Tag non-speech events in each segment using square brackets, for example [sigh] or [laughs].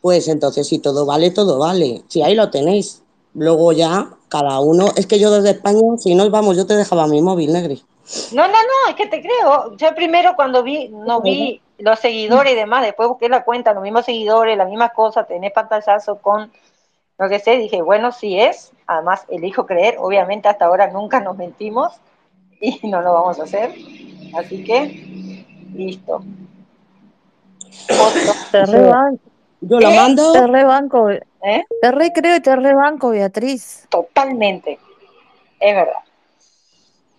Pues entonces, si todo vale, todo vale. Si ahí lo tenéis. Luego ya, cada uno. Es que yo desde España, si nos vamos, yo te dejaba mi móvil, Negri. No, no, no, es que te creo. Yo primero cuando vi, no vi los seguidores y demás, después busqué la cuenta, los mismos seguidores, la misma cosa, tenés pantallazo con lo que sé, dije, bueno, sí es. Además, elijo creer, obviamente hasta ahora nunca nos mentimos [laughs] y no lo vamos a hacer. Así que, listo. Te Yo lo mando. Te rebanco. ¿Eh? Te re creo y te rebanco, Beatriz. Totalmente. Es verdad.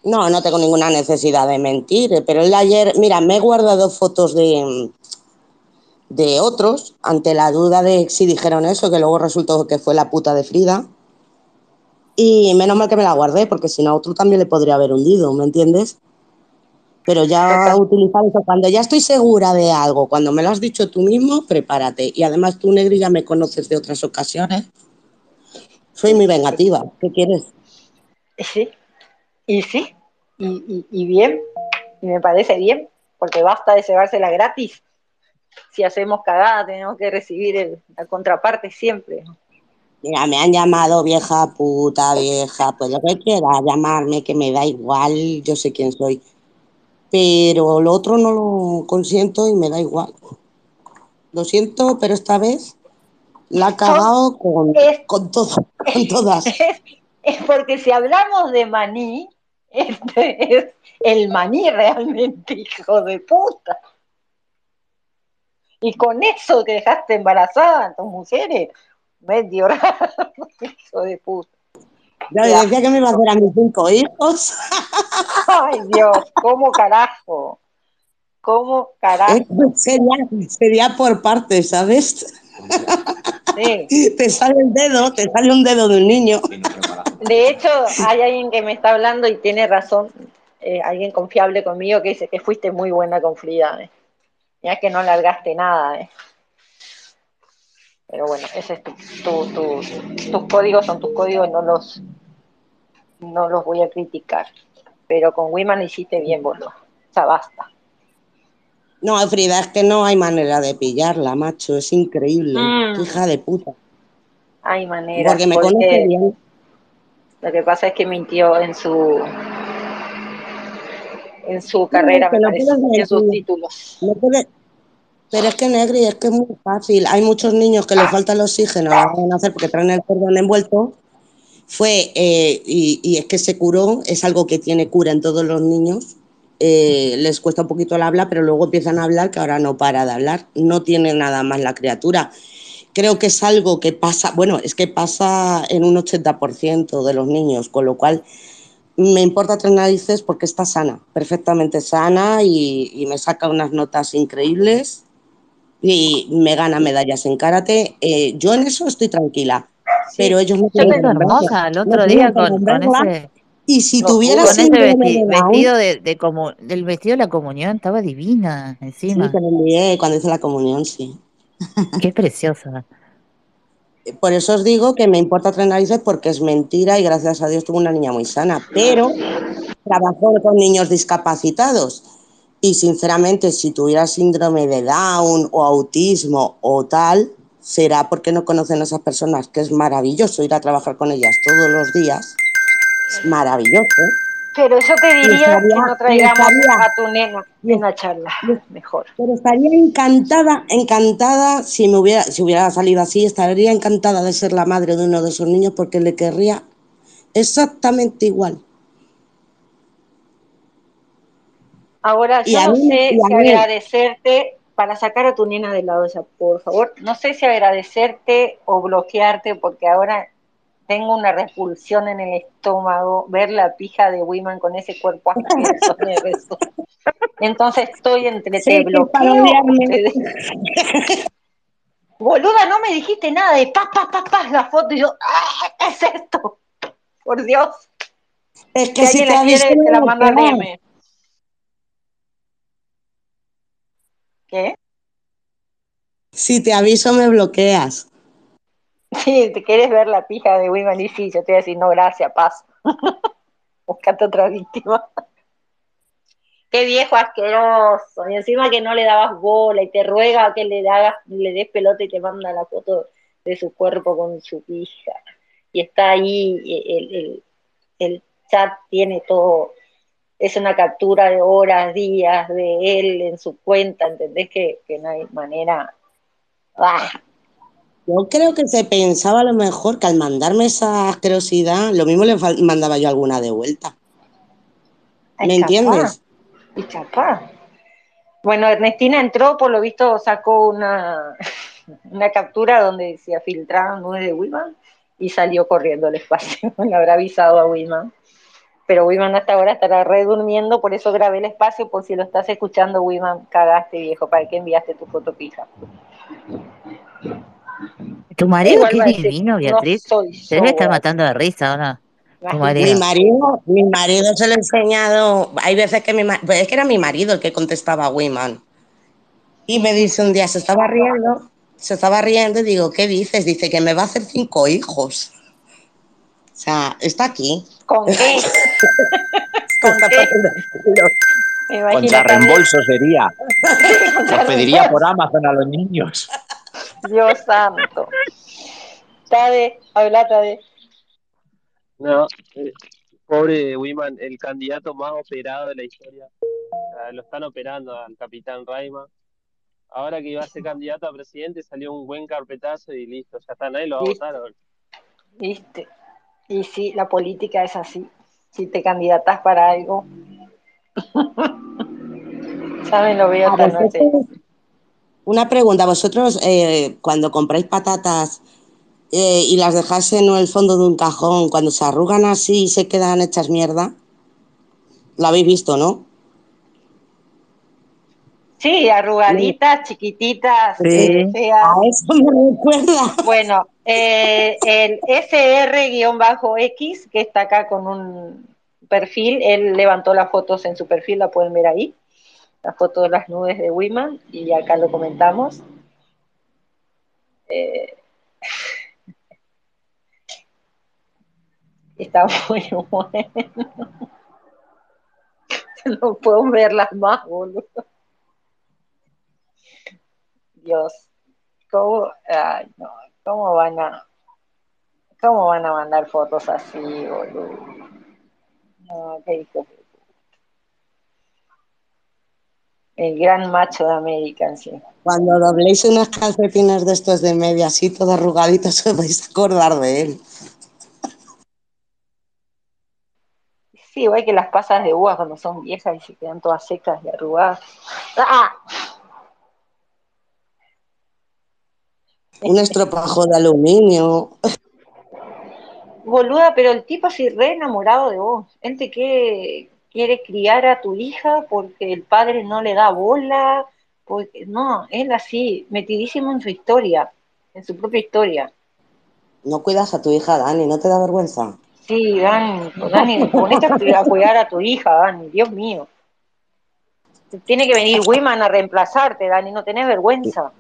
No, no tengo ninguna necesidad de mentir, pero el de ayer, mira, me he guardado fotos de, de otros ante la duda de si dijeron eso, que luego resultó que fue la puta de Frida. Y menos mal que me la guardé, porque si no, a otro también le podría haber hundido, ¿me entiendes? Pero ya utilizar eso, cuando ya estoy segura de algo, cuando me lo has dicho tú mismo, prepárate. Y además tú, Negri, ya me conoces de otras ocasiones. Soy muy vengativa. ¿Qué quieres? Sí, y sí, y, y, y bien, y me parece bien, porque basta de llevársela gratis. Si hacemos cagada, tenemos que recibir el- la contraparte siempre. Mira, me han llamado vieja puta, vieja, pues lo que quiera llamarme, que me da igual, yo sé quién soy. Pero lo otro no lo consiento y me da igual. Lo siento, pero esta vez la ha cagado con, Es- con todo, con todas. [laughs] Es, es porque si hablamos de maní, este es el maní realmente, hijo de puta. Y con eso que dejaste embarazada a tus mujeres, medio raro, [laughs] hijo de puta. Ya le Ya. decía que me iba a hacer a mis cinco hijos. [laughs] Ay Dios, ¿cómo carajo? ¿Cómo carajo? Sería, sería por partes, ¿sabes? Sí. Te sale el dedo, te sale un dedo de un niño. De hecho, hay alguien que me está hablando y tiene razón, eh, alguien confiable conmigo que dice que fuiste muy buena con Frida. eh. Ya que no largaste nada. eh. Pero bueno, ese es tu, tu- tu- tus códigos, son tus códigos, no los, no los voy a criticar. Pero con Wiman hiciste bien, boludo. O sea, basta. No, Frida, es que no hay manera de pillarla, macho. Es increíble. Mm. Hija de puta. Hay manera. Porque me conoce bien. Lo que pasa es que mintió en su en su carrera, me parece, en sus títulos. No puede- Pero es que Negri, es que es muy fácil. Hay muchos niños que les falta el oxígeno, lo van a hacer porque traen el cordón envuelto. Fue, eh, y, y es que se curó, es algo que tiene cura en todos los niños. Eh, les cuesta un poquito el habla, pero luego empiezan a hablar, que ahora no para de hablar. No tiene nada más la criatura. Creo que es algo que pasa, bueno, es que pasa en un 80% de los niños, con lo cual me importa tres narices porque está sana, perfectamente sana y, y me saca unas notas increíbles y me gana medallas en karate. Eh, yo en eso estoy tranquila, pero ellos no tienen hermosa el otro día con, con ese, Y si No, tuviera con ese síndrome vesti- de Down, vestido de, de como, del vestido de la comunión, estaba divina sí, encima. te lo envié cuando hice la comunión, sí. Qué preciosa. Por eso os digo que me importa tres narices porque es mentira y gracias a Dios tuve una niña muy sana, pero trabajó con niños discapacitados y sinceramente si tuviera síndrome de Down o autismo o tal, será porque no conocen a esas personas, que es maravilloso ir a trabajar con ellas todos los días, es maravilloso. Pero yo te diría estaría, que no traigamos estaría, a tu nena en la charla, mejor. pero estaría encantada, encantada, si me hubiera, si hubiera salido así, estaría encantada de ser la madre de uno de esos niños porque le querría exactamente igual. Ahora, Y yo no mí, sé si agradecerte para sacar a tu nena del lado esa, por favor. No sé si agradecerte o bloquearte, porque ahora tengo una repulsión en el estómago ver la pija de Wiman con ese cuerpo asqueroso. [laughs] Entonces estoy entre sé te que bloqueo te de- [laughs] Boluda, no me dijiste nada de pa, pa, pa, pa, la foto y yo, ¡ah! ¿Qué es esto? Por Dios. es que si te la quiere, te la mando a. DM. ¿Qué? Si te aviso me bloqueas. [laughs] Si te quieres ver la pija de Wiman y sí, yo te voy a decir, no, gracias, paso. [laughs] Buscate otra víctima. qué viejo asqueroso. Y encima que no le dabas bola y te ruega que le, hagas, le des pelota y te manda la foto de su cuerpo con su hija. Y está ahí, el, el, el chat tiene todo, es una captura de horas, días de él en su cuenta, ¿entendés? Que, que no hay manera. ¡Ah! Yo creo que se pensaba a lo mejor que al mandarme esa asquerosidad, lo mismo le mandaba yo alguna de vuelta. ¿Me entiendes? Y chapá. Bueno, Ernestina entró, por lo visto sacó una, [laughs] una captura donde se filtraron nubes de Wiman y salió corriendo al espacio. [laughs] Le habrá avisado a Wiman. Pero Wiman hasta ahora estará redurmiendo, por eso grabé el espacio, por si lo estás escuchando, Wiman, cagaste viejo, ¿para qué enviaste tu foto pija? Tu marido qué divino, Beatriz. No Se debe estar matando de risa ahora. Mi marido, mi marido se lo he enseñado. Hay veces que mi marido, pues es que era mi marido el que contestaba a Wiman. Y me dice un día, se estaba riendo, se estaba riendo y digo, ¿qué dices? Dice que me va a hacer cinco hijos. O sea, está aquí. ¿Con qué? [laughs] ¿Con qué? Contra reembolso sería. [laughs] Los pediría por Amazon a los niños. Dios santo. Tade, habla Tade. No, eh, pobre Wiman, el candidato más operado de la historia. lo están operando al capitán Raima. Ahora que iba a ser candidato a presidente salió un buen carpetazo y listo, ya está, nadie lo va a votar. Viste. Y sí, la política es así. Si te candidatas para algo. [laughs] Saben, lo veo esta noche. Una pregunta, vosotros eh, cuando compráis patatas eh, y las dejas en el fondo de un cajón, cuando se arrugan así y se quedan hechas mierda, lo habéis visto, ¿no? Sí, arrugaditas, chiquititas, sí. feas. A eso me recuerda. Bueno, eh, el SR-X, que está acá con un perfil, él levantó las fotos en su perfil, la pueden ver ahí, la foto de las nubes de Wiman, y acá lo comentamos. Eh, Está muy bueno. [laughs] No puedo verlas más, boludo. Dios, ¿cómo, ay, no, ¿cómo van a, cómo van a mandar fotos así, boludo? No, qué hijo El gran macho de América, sí. Cuando dobléis unas calcetines de estos de media así, todo arrugaditos, [laughs] os vais a acordar de él. Sí, igual que las pasas de uvas cuando son viejas y se quedan todas secas y arrugadas. ¡Ah! Un estropajo de aluminio. Boluda, pero el tipo así re enamorado de vos. Él te quiere, quiere criar a tu hija porque el padre no le da bola. Porque, no, él así, metidísimo en su historia, en su propia historia. No cuidas a tu hija, Dani, ¿no te da vergüenza? Sí, Dani, Dani, ponete a cuidar a tu hija, Dani, Dios mío. Tiene que venir Wiman a reemplazarte, Dani, no tenés vergüenza.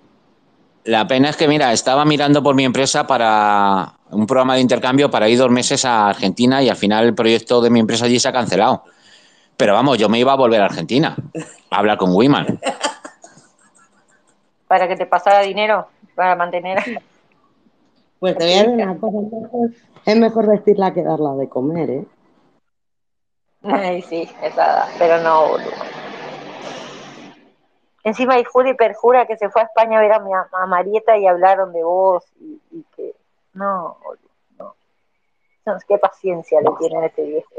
La pena es que, mira, estaba mirando por mi empresa para un programa de intercambio para ir dos meses a Argentina y al final el proyecto de mi empresa allí se ha cancelado. Pero vamos, yo me iba a volver a Argentina a hablar con Wiman. [laughs] Para que te pasara dinero, para mantener. Pues te voy a decir una cosa, es mejor vestirla que darla de comer, ¿eh? [laughs] Ay, sí, esa, pero no, boludo. Encima hay jura y perjura que se fue a España a ver a, mi, a Marieta y hablaron de vos y, que no, no. Qué paciencia le tienen a este viejo.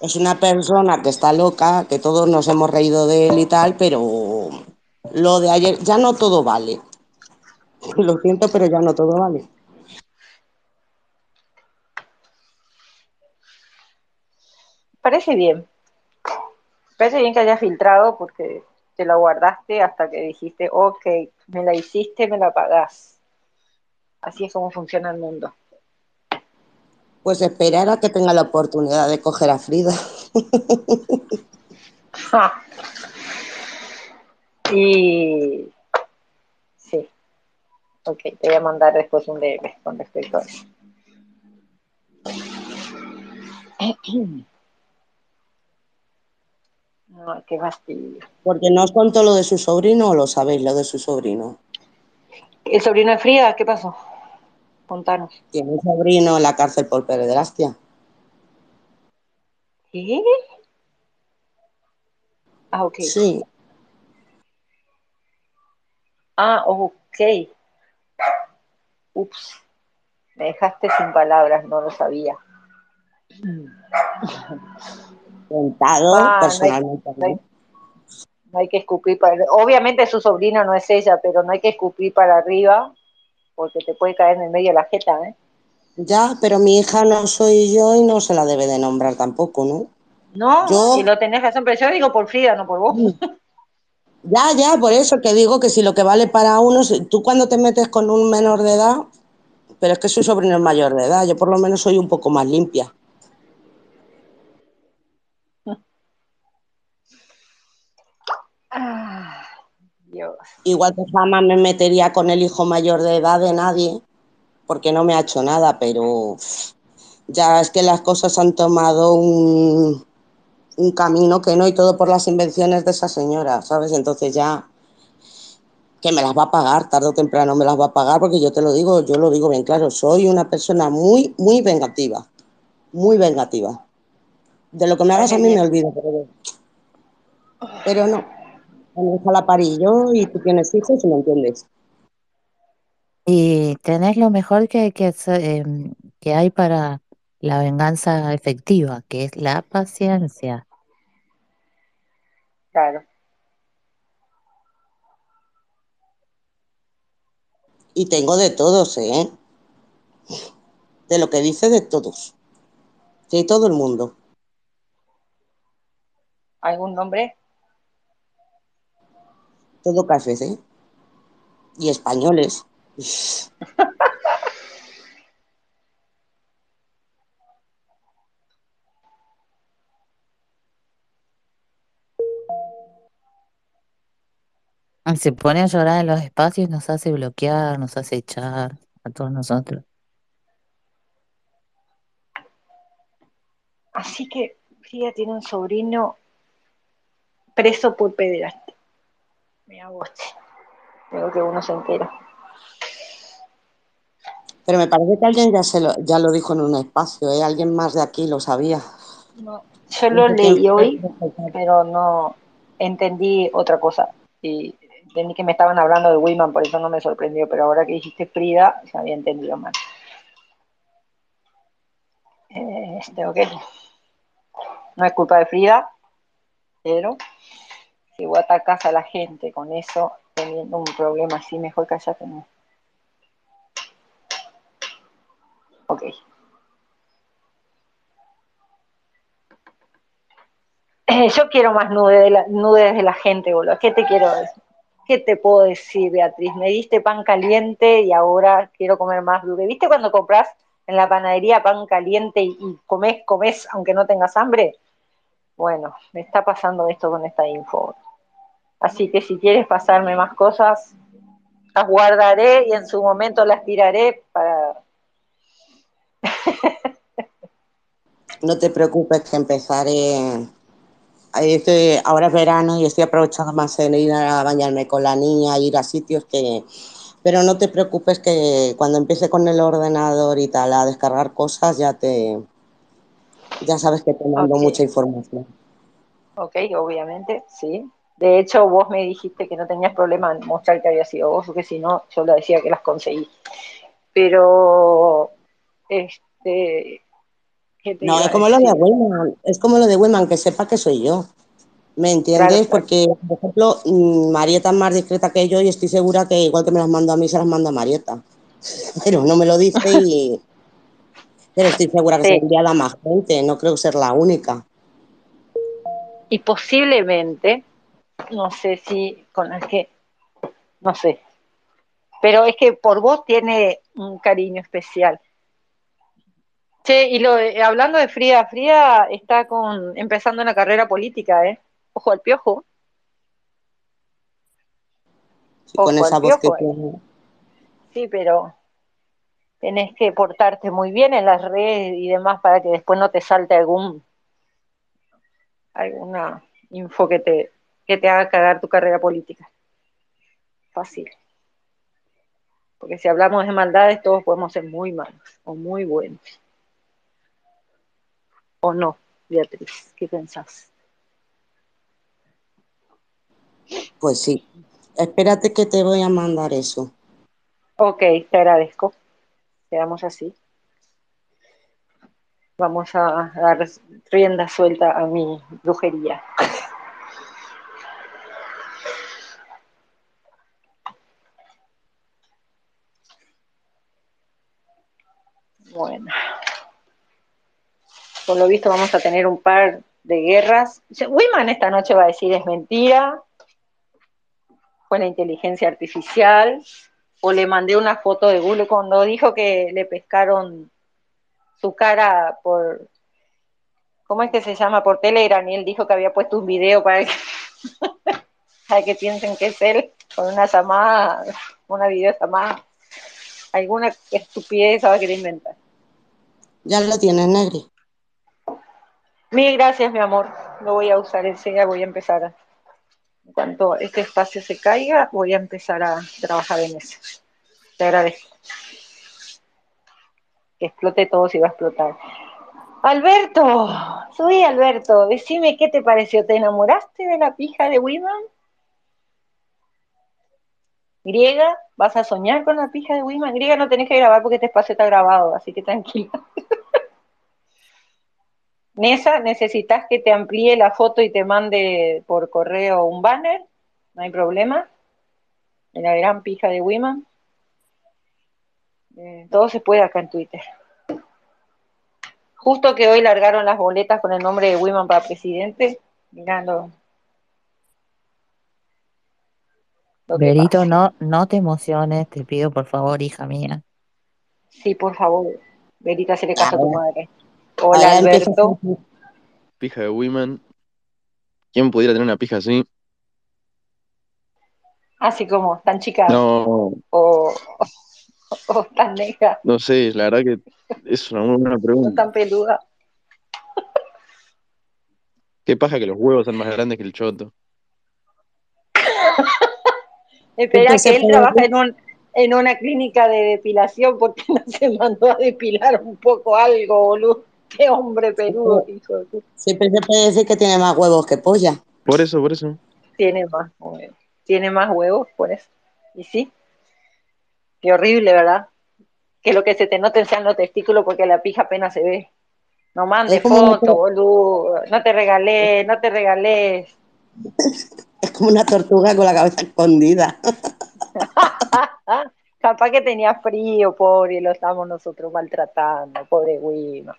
Es una persona que está loca, que todos nos hemos reído de él y tal, pero lo de ayer, ya no todo vale. Lo siento, pero ya no todo vale. Parece bien. Parece bien que hayas filtrado porque te la guardaste hasta que dijiste, ok, me la hiciste, me la pagás. Así es como funciona el mundo. Pues esperar a que tenga la oportunidad de coger a Frida. [laughs] Y sí. Ok, te voy a mandar después un DM con respecto a eso. [clears throat] No, qué fastidio. Porque no os contó lo de su sobrino o lo sabéis, lo de su sobrino. ¿El sobrino de Frida? ¿Qué pasó? Contanos. Tiene un sobrino en la cárcel por pederastia. ¿Qué? Ah, ok. Sí. Ah, ok. Ups. Me dejaste sin palabras, no lo sabía. [laughs] Ah, personalmente. no hay- No hay que escupir para Obviamente su sobrino no es ella, pero no hay que escupir para arriba porque te puede caer en el medio de la jeta, ¿eh? Ya, pero mi hija no soy yo y no se la debe de nombrar tampoco, ¿no? No, Yo- y lo tenés razón, pero yo digo por Frida, no por vos. Ya, ya, por eso que digo que si lo que vale para unos, tú cuando te metes con un menor de edad, pero es que su sobrino es mayor de edad, yo por lo menos soy un poco más limpia. Ah. Igual que jamás me metería con el hijo mayor de edad de nadie, porque no me ha hecho nada, pero ya es que las cosas han tomado un, camino que no, y todo por las invenciones de esa señora, ¿sabes? Entonces ya que me las va a pagar, tarde o temprano me las va a pagar, porque yo te lo digo, yo lo digo bien claro, soy una persona muy, muy vengativa, muy vengativa. De lo que me hagas a mí me olvido, pero no. Hija la parí yo y tú tienes hijos y me entiendes. Y tenés lo mejor que, em, que hay para la venganza efectiva, que es la paciencia. Claro. Y tengo de todos, ¿eh? De lo que dice de todos. De todo el mundo. ¿Algún nombre? Todo cafés, ¿eh? Y españoles. [laughs] Se pone a llorar en los espacios, nos hace bloquear, nos hace echar a todos nosotros. Así que Frida tiene un sobrino preso por pederastia. Me agoste. Creo que uno se entera. Pero me parece que alguien ya, se lo, ya lo dijo en un espacio, ¿eh? Alguien más de aquí lo sabía. No, yo lo leí hoy, pero no entendí otra cosa. Y entendí que me estaban hablando de Wiman, por eso no me sorprendió. Pero ahora que dijiste Frida, ya había entendido mal. Eh, Este, ok. No es culpa de Frida, pero si vos atacás a la gente con eso, teniendo un problema así, mejor callate. No. Ok. Eh, yo quiero más nude de la, nudes de la gente, boludo. ¿Qué te quiero? ¿Qué te puedo decir, Beatriz? Me diste pan caliente y ahora quiero comer más dulce. ¿Viste cuando compras en la panadería pan caliente y, y comes, comes aunque no tengas hambre? Bueno, me está pasando esto con esta info. Así que si quieres pasarme más cosas, las guardaré y en su momento las tiraré para... [laughs] No te preocupes que empezaré. estoy- ahora es verano y estoy aprovechando más en ir a bañarme con la niña, ir a sitios que. Pero no te preocupes que cuando empiece con el ordenador y tal a descargar cosas, ya te. Ya sabes que te mando mucha información. Ok, obviamente, sí. De hecho, vos me dijiste que no tenías problema en mostrar que había sido vos, porque si no, yo le decía que las conseguí. Pero, este, ¿qué te No, es como lo de? Wiman, es como lo de Wiman, que sepa que soy yo. ¿Me entiendes? Claro. Porque, por ejemplo, mm, Marieta es más discreta que yo y estoy segura que igual que me las mando a mí, se las manda a Marieta. [laughs] Pero no me lo dice y... Pero estoy segura que Sí. se envía a más gente, no creo ser la única. Y posiblemente, no sé si con las que, no sé, pero es que por vos tiene un cariño especial. Che, y lo hablando de Frida, Frida está con empezando una carrera política, ¿eh? Ojo al piojo. Sí, con esa al voz que eh. tiene. Sí, pero tenés que portarte muy bien en las redes y demás para que después no te salte algún alguna info que te, que te haga cagar tu carrera política. Fácil. Porque si hablamos de maldades, todos podemos ser muy malos o muy buenos. ¿O no, Beatriz? ¿Qué pensás? Pues sí. Espérate que te voy a mandar eso. Ok, te agradezco. Quedamos así. Vamos a dar rienda suelta a mi brujería. Bueno. Por lo visto vamos a tener un par de guerras. Wiman esta noche va a decir es mentira, fue la inteligencia artificial, o le mandé una foto de Google cuando dijo que le pescaron su cara por, ¿cómo es que se llama? Por Telegram, y él dijo que había puesto un video para que, [laughs] para que piensen que es él, con una llamada, una videollamada. Alguna estupidez va a querer inventar. Ya lo tienes, Negri. Mil gracias, mi amor. Lo voy a usar enseguida, voy a empezar. A, en cuanto este espacio se caiga, voy a empezar a trabajar en eso. Te agradezco. Que explote todo si va a explotar. Alberto, soy Alberto. Decime qué te pareció. ¿Te enamoraste de la pija de Wiman? Griega, ¿vas a soñar con la pija de Wiman? Griega no tenés que grabar porque este espacio está grabado, así que tranquila. [laughs] Nesa, ¿necesitas que te amplíe la foto y te mande por correo un banner? No hay problema. En la gran pija de Wiman. Eh, todo se puede acá en Twitter. Justo que hoy largaron las boletas con el nombre de Wiman para presidente, mirando. Verito, no, no te emociones, te pido por favor, hija mía. Sí, por favor. Verita, se le caso a tu madre. Hola, Alberto. Pija de Women. ¿Quién pudiera tener una pija así? Así como, tan chica. No. O, o, o, tan negra. No sé, la verdad que es una muy buena pregunta. O tan peluda. Qué paja que los huevos son más grandes que el choto. [laughs] Espera que él trabaja en, un, en una clínica de depilación porque [laughs] no se mandó a depilar un poco algo, boludo. Qué hombre peludo, hijo de puta. Siempre se puede decir que tiene más huevos que polla. Por eso, por eso. Tiene más huevos. Tiene más huevos, por eso. Y sí. Qué horrible, ¿verdad? Que lo que se te noten sean los testículos porque la pija apenas se ve. No mandes fotos, boludo. No te regalé, no te regalé. Es como una tortuga con la cabeza escondida. [laughs] Capaz que tenía frío, pobre, y lo estamos nosotros maltratando, pobre Wima.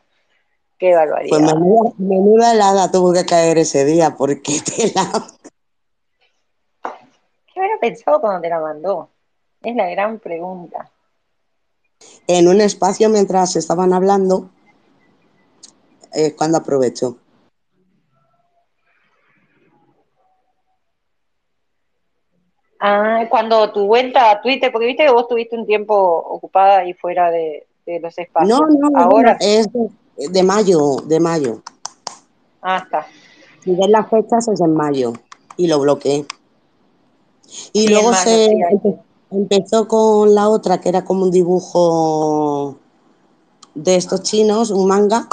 Qué barbaridad. Pues menuda, menuda helada tuvo que caer ese día, porque [laughs] te la... ¿Qué había pensado cuando te la mandó? Es la gran pregunta. En un espacio mientras estaban hablando, es cuando aprovechó. Ah, cuando tu vuelta a Twitter, porque viste que vos tuviste un tiempo ocupada y fuera de, de los espacios. No, no, Ahora no, es de, mayo, de mayo. Ah, está. Si ves las fechas es en mayo y lo bloqueé. Y Sí, luego se empe- empezó con la otra, que era como un dibujo de estos chinos, un manga,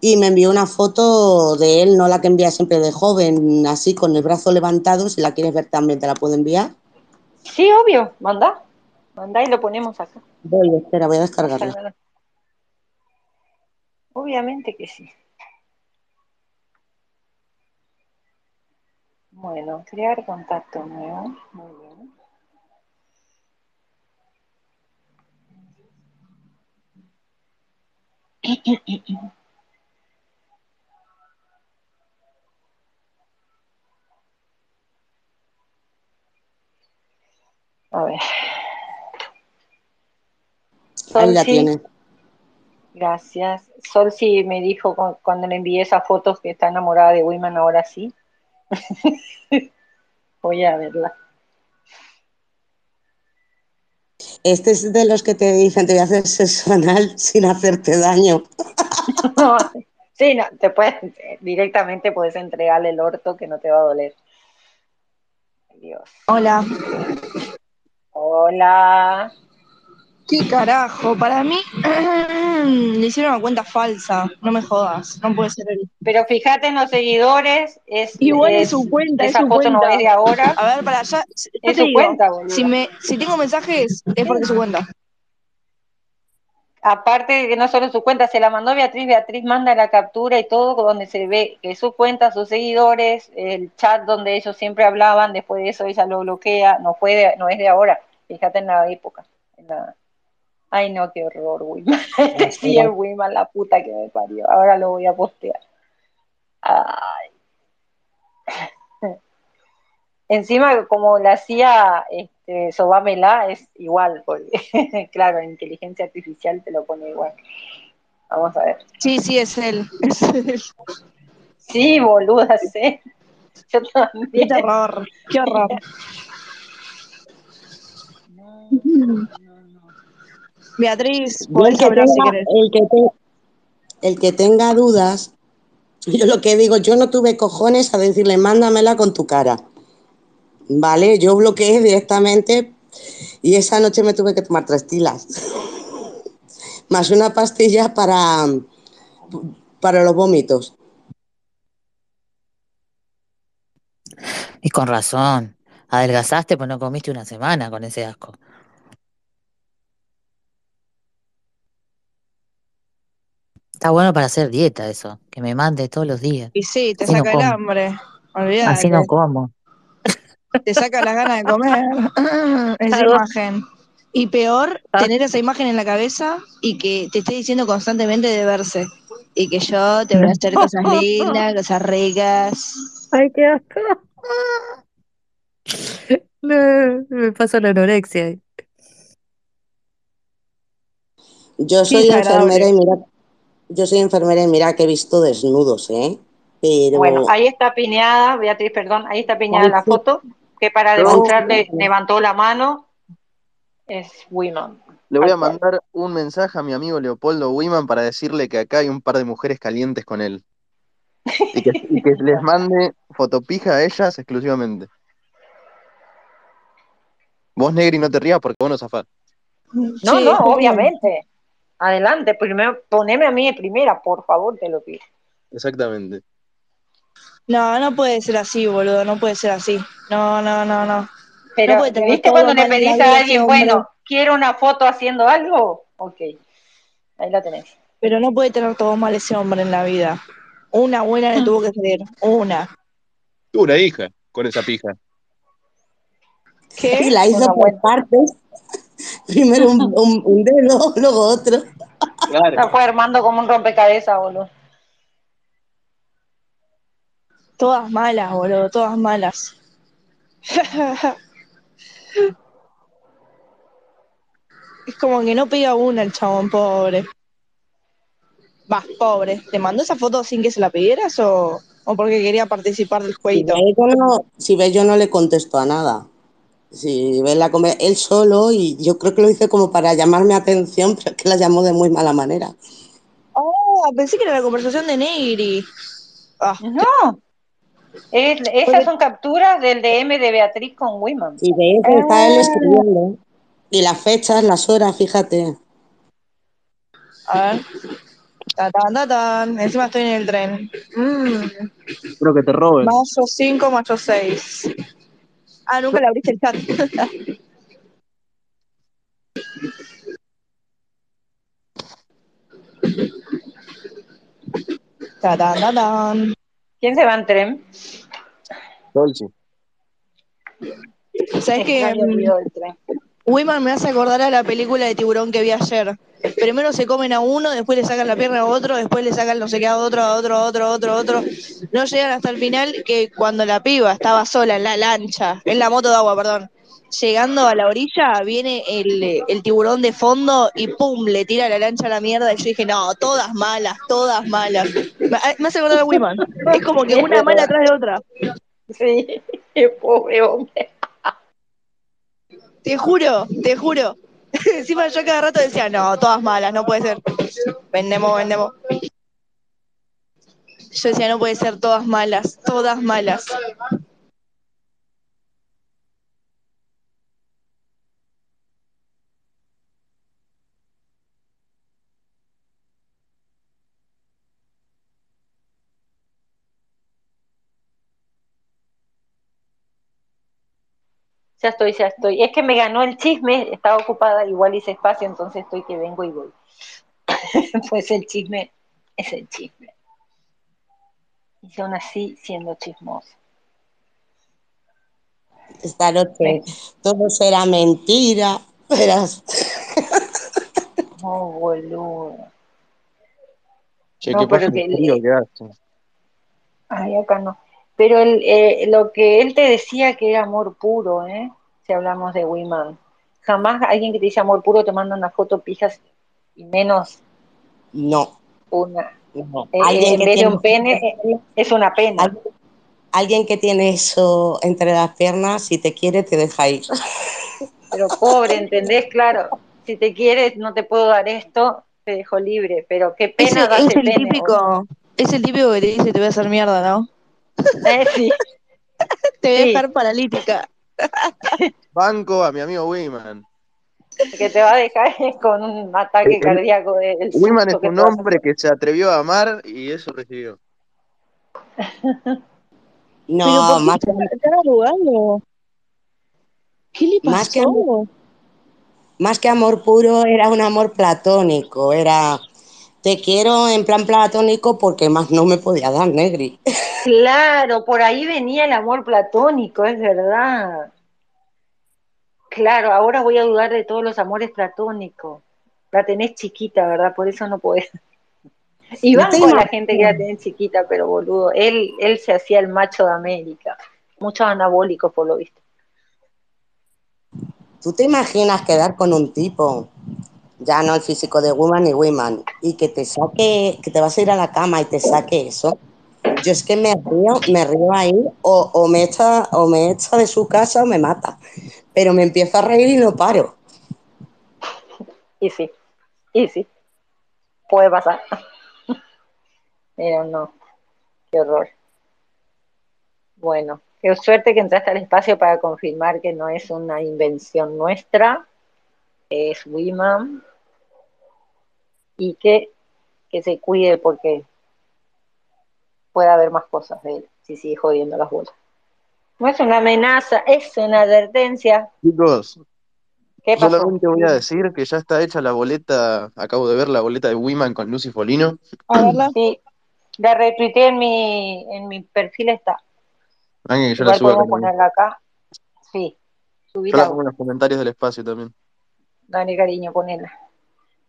y me envió una foto de él, no la que envía siempre de joven, así con el brazo levantado, si la quieres ver también te la puedo enviar. Sí, obvio, manda. Manda y lo ponemos acá. Voy, espera, voy a descargarla. Obviamente que sí. Bueno, crear contacto nuevo. Muy bien. A ver. Ahí la tienes. Gracias. Sol sí me dijo cu- cuando le envié esas fotos que está enamorada de Wiman, ahora sí. [laughs] Voy a verla. Este es de los que te dicen te voy a hacer sexo anal [laughs] sin hacerte daño. [laughs] No, Sí, no, te puedes, directamente puedes entregarle el orto que no te va a doler. Dios. Hola. Hola. ¿Qué carajo? Para mí [clears throat] le hicieron una cuenta falsa. No me jodas. No puede ser él. Pero fíjate en los seguidores, es, Igual es su cuenta, esa es su foto no es de ahora. A ver, para allá. Es su cuenta, boludo. Si, me, si tengo mensajes, es porque es su cuenta. Aparte de que no solo su cuenta, se la mandó Beatriz, Beatriz manda la captura y todo donde se ve que su cuenta, sus seguidores, el chat donde ellos siempre hablaban, después de eso ella lo bloquea, no fue de- no es de ahora, fíjate en la época. en la- Ay no, qué horror, Wiman. [laughs] sí es Wiman, la puta que me parió. Ahora lo voy a postear. Ay. [laughs] Encima, como la hacía este, Sobamela, es igual, porque, [laughs] claro, inteligencia artificial te lo pone igual. Vamos a ver. Sí, sí, es él. Es él. Sí, boluda, sí. Yo Qué también. Qué horror. No, no, no. Beatriz, el que, hablar si tenga, querés. el, que te- el que tenga dudas, [laughs] yo lo que digo, yo no tuve cojones a decirle, mándamela con tu cara. ¿Vale? Yo bloqueé directamente y esa noche me tuve que tomar tres tilas. [laughs] Más una pastilla para, para los vómitos. Y con razón. Adelgazaste, pues no comiste una semana con ese asco. Está bueno para hacer dieta eso, que me mande todos los días. Y sí, te Así no saca el hambre. Así Olvídate. no como. Te saca las ganas de comer. [laughs] Esa Claro. imagen. Y peor, Ah. tener esa imagen en la cabeza y que te esté diciendo constantemente de verse. Y que yo te voy a hacer cosas lindas, [laughs] cosas ricas. Ay, qué asco. No, me pasa la anorexia. Yo soy enfermera y mira, yo soy enfermera y mira que he visto desnudos, ¿eh? Pero Bueno, ahí está piñada, Beatriz, perdón, ahí está piñada la foto, que para demostrarle levantó la mano, es Wiman. Le voy a mandar un mensaje a mi amigo Leopoldo Wiman para decirle que acá hay un par de mujeres calientes con él. Y que, y que les mande fotopija a ellas exclusivamente. Vos, Negri, no te rías porque vos no zafás. No, Sí, no, obviamente. Adelante, primero poneme a mí de primera, por favor, te lo pido. Exactamente. No, no puede ser así, boludo. No puede ser así. No, no, no, no. Pero, No puede tener ¿viste cuando le pedís a alguien, hombre. bueno, quiero una foto haciendo algo? Ok, ahí la tenés. Pero no puede tener todo mal ese hombre en la vida. Una buena le tuvo que salir. Una. Tú, una hija con esa pija. sí, ¿Qué? la hizo por buena. partes. Primero un, [laughs] un- un dedo, [laughs] luego otro. Claro. La fue armando como un rompecabezas, boludo. Todas malas, boludo. Todas malas. [laughs] Es como que no pega una el chabón, pobre. Vas, pobre. ¿Te mandó esa foto sin que se la pidieras o, o porque quería participar del Si jueguito? yo no, si ves, yo no le contesto a nada. Si ves la come- él solo, y yo creo que lo hice como para llamarme atención, pero es que la llamó de muy mala manera. Oh, pensé que era la conversación de Negri. Ah, No, es- esas son capturas del DM de Beatriz con Wiman. Si ves, está él escribiendo. Y las fechas, las horas, fíjate. a ver. Ta, tan, ta, tan. Encima estoy en el tren. Mm. Espero que te roben. Mayo 5, mayo 6. Ah, nunca le abriste el chat. [laughs] Ta, tan. ¿Quién se va en tren? Dolce. ¿Sabes que Ya me hace acordar a la película de tiburón que vi ayer. Primero se comen a uno, después le sacan la pierna a otro, después le sacan no sé qué a otro, a otro, a otro, a otro, a otro. No llegan hasta el final que cuando la piba estaba sola en la lancha, en la moto de agua, perdón. Llegando a la orilla, viene el, el tiburón de fondo y pum, le tira la lancha a la mierda. Y yo dije, no, todas malas, todas malas. Me, me hace acordar a Wiman. Es como que una mala atrás de otra. Sí, [laughs] pobre hombre. Te juro, te juro. [laughs] Encima yo cada rato decía, no, todas malas, no puede ser. Vendemos, vendemos. Yo decía, no puede ser todas malas, todas malas. Ya estoy, ya estoy. Es que me ganó el chisme, estaba ocupada, igual hice espacio, entonces estoy que vengo y voy. [laughs] pues el chisme es el chisme. Y aún así siendo chismosa. Esta noche todo será mentira. Verás. Oh, boludo. Che, No, qué que. Ay, acá no. Pero el, eh, lo que él te decía que era amor puro, ¿eh? Si hablamos de Wiman. Jamás alguien que te dice amor puro te manda una foto pijas y menos No, una. no. Eh, Alguien en que vez de tiene un pene, eh, es una pena. Alguien, alguien que tiene eso entre las piernas, si te quiere, te deja ir. [laughs] Pero pobre, ¿entendés? Claro, si te quieres, no te puedo dar esto, te dejo libre. Pero qué pena es darse el pene. típico, es el típico que te dice te voy a hacer mierda, ¿no? Eh, sí, [laughs] Te voy a Sí. dejar paralítica. [laughs] Banco a mi amigo Wiman. que te va a dejar [laughs] con un ataque El- cardíaco del Wiman es que un hombre que se atrevió a amar y eso recibió. No, ¿por qué más, arrugado? ¿Qué le Más que pasó? más que amor puro, era un amor platónico. Era te quiero en plan platónico porque más no me podía dar, Negri. Claro, por ahí venía el amor platónico, es verdad. Claro, ahora voy a dudar de todos los amores platónicos. La tenés chiquita, ¿verdad? Por eso no podés. Y No a la gente que la tenés chiquita, pero boludo, él, él se hacía el macho de América. Muchos anabólicos, por lo visto. ¿Tú te imaginas quedar con un tipo, ya no el físico de Woman y Woman, y que te saque, que te vas a ir a la cama y te saque eso? Yo es que me río, me río ahí, o, o me echa, o me echa de su casa o me mata. Pero me empiezo a reír y no paro. Y sí, y sí, puede pasar. Pero no, qué horror. Bueno, qué suerte que entraste al espacio para confirmar que no es una invención nuestra, es Wiman, y que, que se cuide porque puede haber más cosas de él si sigue jodiendo las bolas. No es una amenaza, es una advertencia. Chicos, ¿Qué pasó? solamente voy a decir que ya está hecha la boleta, acabo de ver la boleta de Wiman con Lucy Folino. A verla. Sí, la retuiteé en mi, en mi perfil está. Alguien que yo la podemos con ponerla acá. Sí, Yo la pongo en los comentarios del espacio también. Dale cariño, ponela.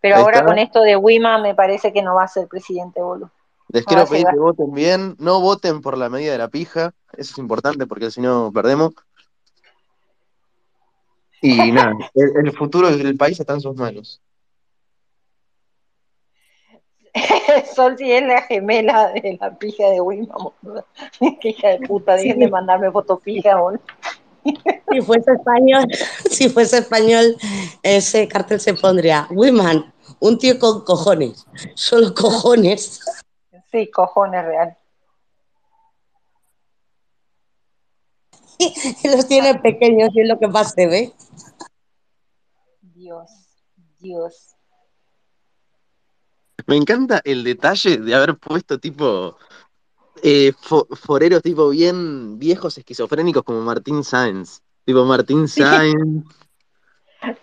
Pero Ahí ahora está. con esto de Wima me parece que no va a ser presidente, boludo. Les No quiero pedir que voten bien, no voten por la medida de la pija, eso es importante porque si no perdemos. Y [laughs] nada, el, el futuro del país está en sus manos. [laughs] Sol si es la gemela de la pija de Wima, boludo. [laughs] Qué hija de puta, dejen de mandarme fotopija, boludo. Si fuese español, [laughs] si fuese español, ese cartel se pondría Women, un tío con cojones, solo cojones. Sí, cojones real. Y [laughs] los tiene pequeños y es lo que más se ve. Dios, Dios. Me encanta el detalle de haber puesto tipo eh, fo- foreros tipo bien viejos esquizofrénicos como Martín Sáenz. Tipo Martín. Sáenz.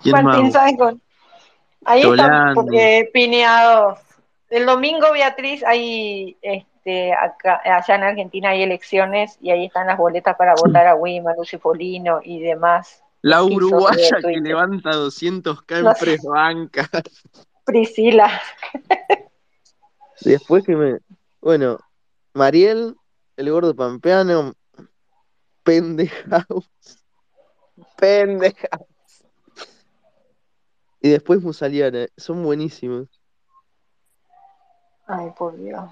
¿Quién Martín? Sáenz con- Ahí están eh, pineados. El domingo, Beatriz, hay este, acá, allá en Argentina hay elecciones y ahí están las boletas para votar a Wima, Lucy Folino y demás. La uruguaya que levanta 200k en No sé. press banca. Priscila. Después que me. Bueno, Mariel, el gordo pampeano, pendejaus. [laughs] Pendeja. Y después Musaliana, son buenísimos. Ay, por Dios.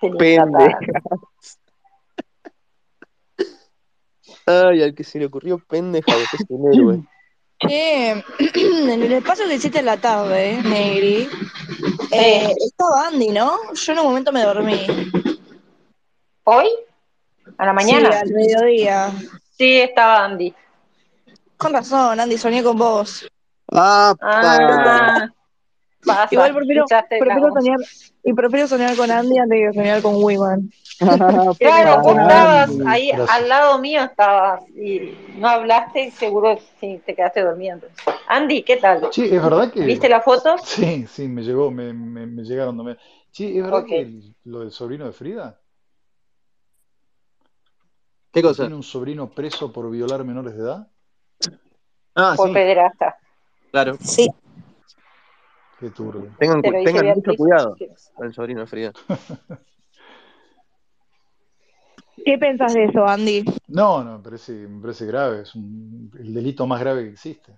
Qué linda Pendeja. cara. [laughs] Ay, al que se le ocurrió Pendejaus es un héroe. Che, [clears throat] en el espacio de 7 de la tarde, Negri, Eh, estaba Andy, ¿no? Yo en un momento me dormí. ¿Hoy? ¿A la mañana? Sí, al mediodía. Sí, estaba Andy. Con razón, Andy, soñé con vos. ¡Ah! Ah, pasa, Igual prefiero, soñar, y prefiero soñar con Andy antes que soñar con Wiman. [laughs] Claro, vos estabas ahí, gracias. al lado mío estabas y no hablaste y seguro sí, te quedaste durmiendo. Andy, ¿qué tal? Sí, es verdad que. ¿Viste la foto? Sí, sí, me llegó, me, me, me llegaron. me- Sí, es verdad que lo del sobrino de Frida. ¿Qué cosa? ¿Tiene un sobrino preso por violar menores de edad? Ah, Por sí, pederasta. claro. Sí, Qué turbio. Tengan, mucho cuidado al sobrino de Frida. [laughs] ¿Qué pensás de eso, Andy? No, no, me parece, me parece grave. Es un- el delito más grave que existe.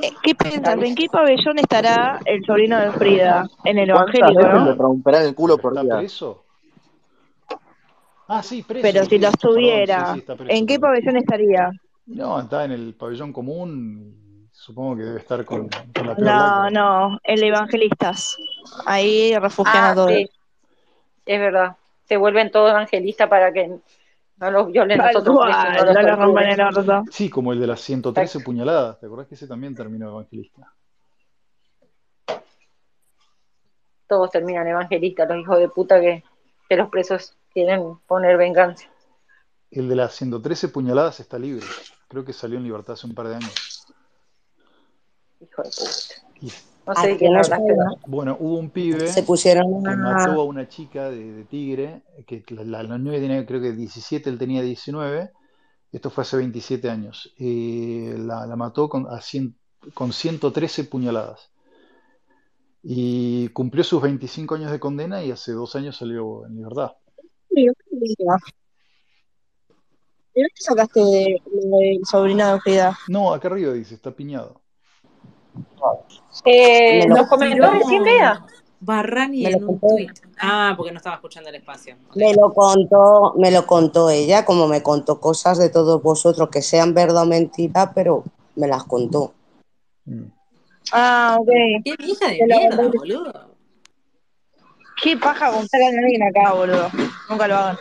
Eh, ¿Qué pensás? ¿En qué pabellón estará el sobrino de Frida? En el ¿Cuántas evangélico, veces le ¿no? romperán el culo por ¿Está día? preso? Ah, sí, preso. Pero si lo estuviera, sí, sí, está preso, ¿en qué pabellón estaría? No, está en el pabellón común. Supongo que debe estar con, con la No, no, el evangelistas. Ahí refugian a Ah, todos. sí, es verdad. Se vuelven todos evangelistas para que no los violen Tal nosotros presos, no los rompan el orto. Sí, como el de las 113 puñaladas. ¿Te acordás que ese también terminó evangelista? Todos terminan evangelistas, los hijos de puta que, que los presos quieren poner venganza. El de las 113 puñaladas está libre. Creo que salió en libertad hace un par de años. Hijo de puta. Y, No sé de aquí quién bueno, hubo un pibe se pusieron que a... mató a una chica de, de Tigre, que la, la niña tenía creo que 17, él tenía 19. Esto fue hace 27 años. Eh, la, la mató con, a 100 con 113 puñaladas. Y cumplió sus 25 años de condena y hace dos años salió en libertad. ¿De dónde sacaste de- del sobrino de Frida? No, acá arriba dice, está piñado. Eh, nos comentó recién Bea. Barrani en un tuit. Ah, porque no estaba escuchando el espacio. Me lo contó, me lo contó ella, como me contó cosas de todos vosotros, que sean verdad o mentira, pero me las contó. Mm. Ah, ok. Qué vieja de mierda, boludo. Qué paja contar a alguien acá, boludo. Nunca lo hagan.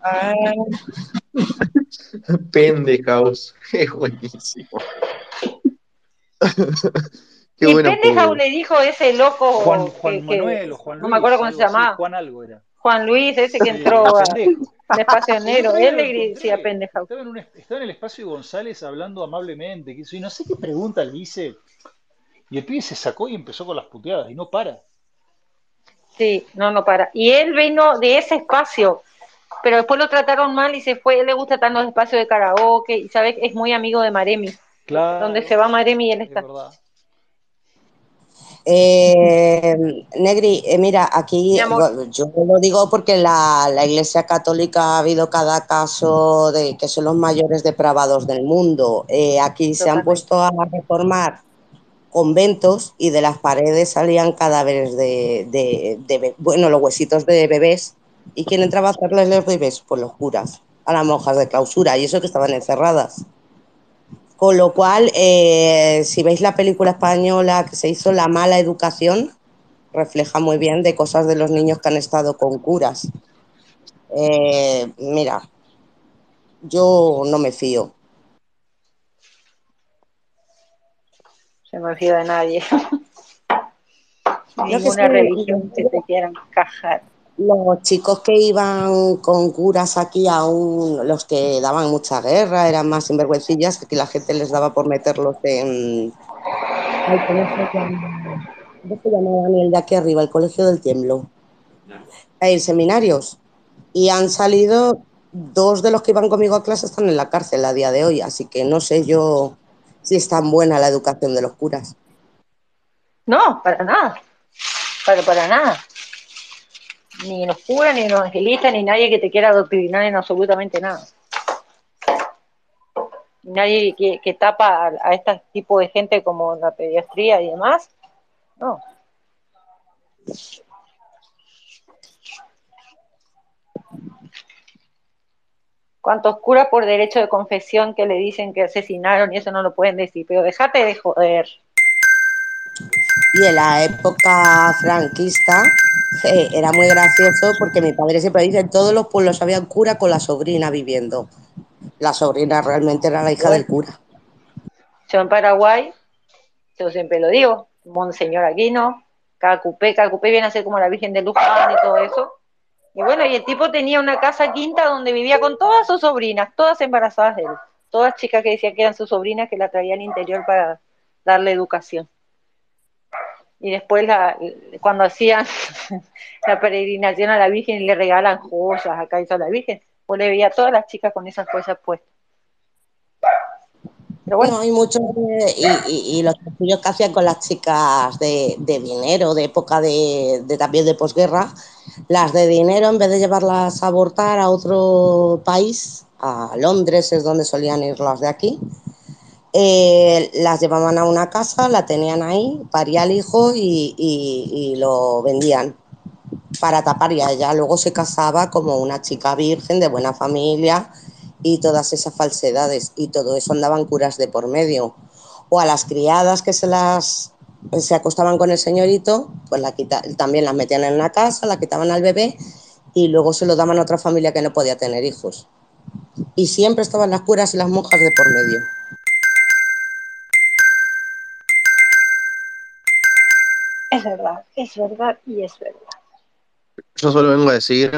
A ver. [laughs] Pendejaos. [laughs] Es buenísimo. [laughs] Qué y pendeja Pobre. le dijo ese loco Juan, que- Juan que- Manuel o Juan no Luis, me acuerdo cómo se llamaba. Juan algo era. Juan Luis, ese que entró a- [laughs] al espacio día Él le decía pendeja. Estaba en, un, estaba en el espacio de González hablando amablemente, que y no sé qué pregunta le hice. Y el pibe se sacó y empezó con las puteadas, y no para. Sí, no, no para. Y él vino de ese espacio, pero después lo trataron mal y se fue. Él le gusta estar en los espacios de karaoke y sabe que es muy amigo de Maremi. Claro. Donde se va Maremi, él Es está. Eh, Negri, eh, mira, aquí yo lo digo porque la, la Iglesia Católica ha habido cada caso de que son los mayores depravados del mundo. Eh, aquí se han puesto a reformar conventos y de las paredes salían cadáveres de, de- bueno, los huesitos de bebés. ¿Y quién entraba a hacerles los bebés? Pues los curas, a las monjas de clausura, y eso que estaban encerradas. Con lo cual, eh, si veis la película española que se hizo La mala educación, refleja muy bien de cosas de los niños que han estado con curas. Eh, mira, yo no me fío. Se me olvida de nadie. [laughs] Ninguna religión que te quieran cajar. Los chicos que iban con curas aquí aún, los que daban mucha guerra, eran más sinvergüencillas, que la gente les daba por meterlos en... Ay, ¿cómo se llama? ¿Cómo se llama Daniel de aquí arriba? El Colegio del Tiemblo. En seminarios. Y han salido, dos de los que iban conmigo a clase están en la cárcel a día de hoy, así que no sé yo si es tan buena la educación de los curas. No, para nada. Para, para nada. Ni los curas, ni los evangelistas, ni nadie que te quiera adoctrinar en absolutamente nada. Nadie que, que tapa a, a este tipo de gente como la pediatría y demás. No. ¿Cuántos curas por derecho de confesión que le dicen que asesinaron y eso no lo pueden decir? Pero déjate de joder. Y en la época franquista eh, era muy gracioso porque mi padre siempre dice, en todos los pueblos había un cura con la sobrina viviendo. La sobrina realmente era la hija del cura. Yo en Paraguay, yo siempre lo digo, Monseñor Aquino, Cacupé, Cacupé viene a ser como la Virgen de Luján y todo eso. Y bueno, y el tipo tenía una casa quinta donde vivía con todas sus sobrinas, todas embarazadas de él. Todas chicas que decían que eran sus sobrinas que la traían al interior para darle educación. Y después la, cuando hacían [laughs] la peregrinación a la Virgen y le regalan joyas, acá hizo la Virgen, pues le veía a todas las chicas con esas joyas puestas. Pero bueno, No, muchos y los estudios que hacían con las chicas de, de dinero, de época de, de también de posguerra, las de dinero, en vez de llevarlas a abortar a otro país, a Londres es donde solían ir las de aquí, eh, las llevaban a una casa, la tenían ahí, paría el hijo y, lo vendían para tapar. Y ella luego se casaba como una chica virgen de buena familia y todas esas falsedades. Y todo eso andaban curas de por medio. O a las criadas que se las se acostaban con el señorito pues la quita- también las metían en una casa la quitaban al bebé y luego se lo daban a otra familia que no podía tener hijos. Y siempre estaban las curas y las monjas de por medio es verdad, es verdad y es verdad. Yo solo vengo a decir,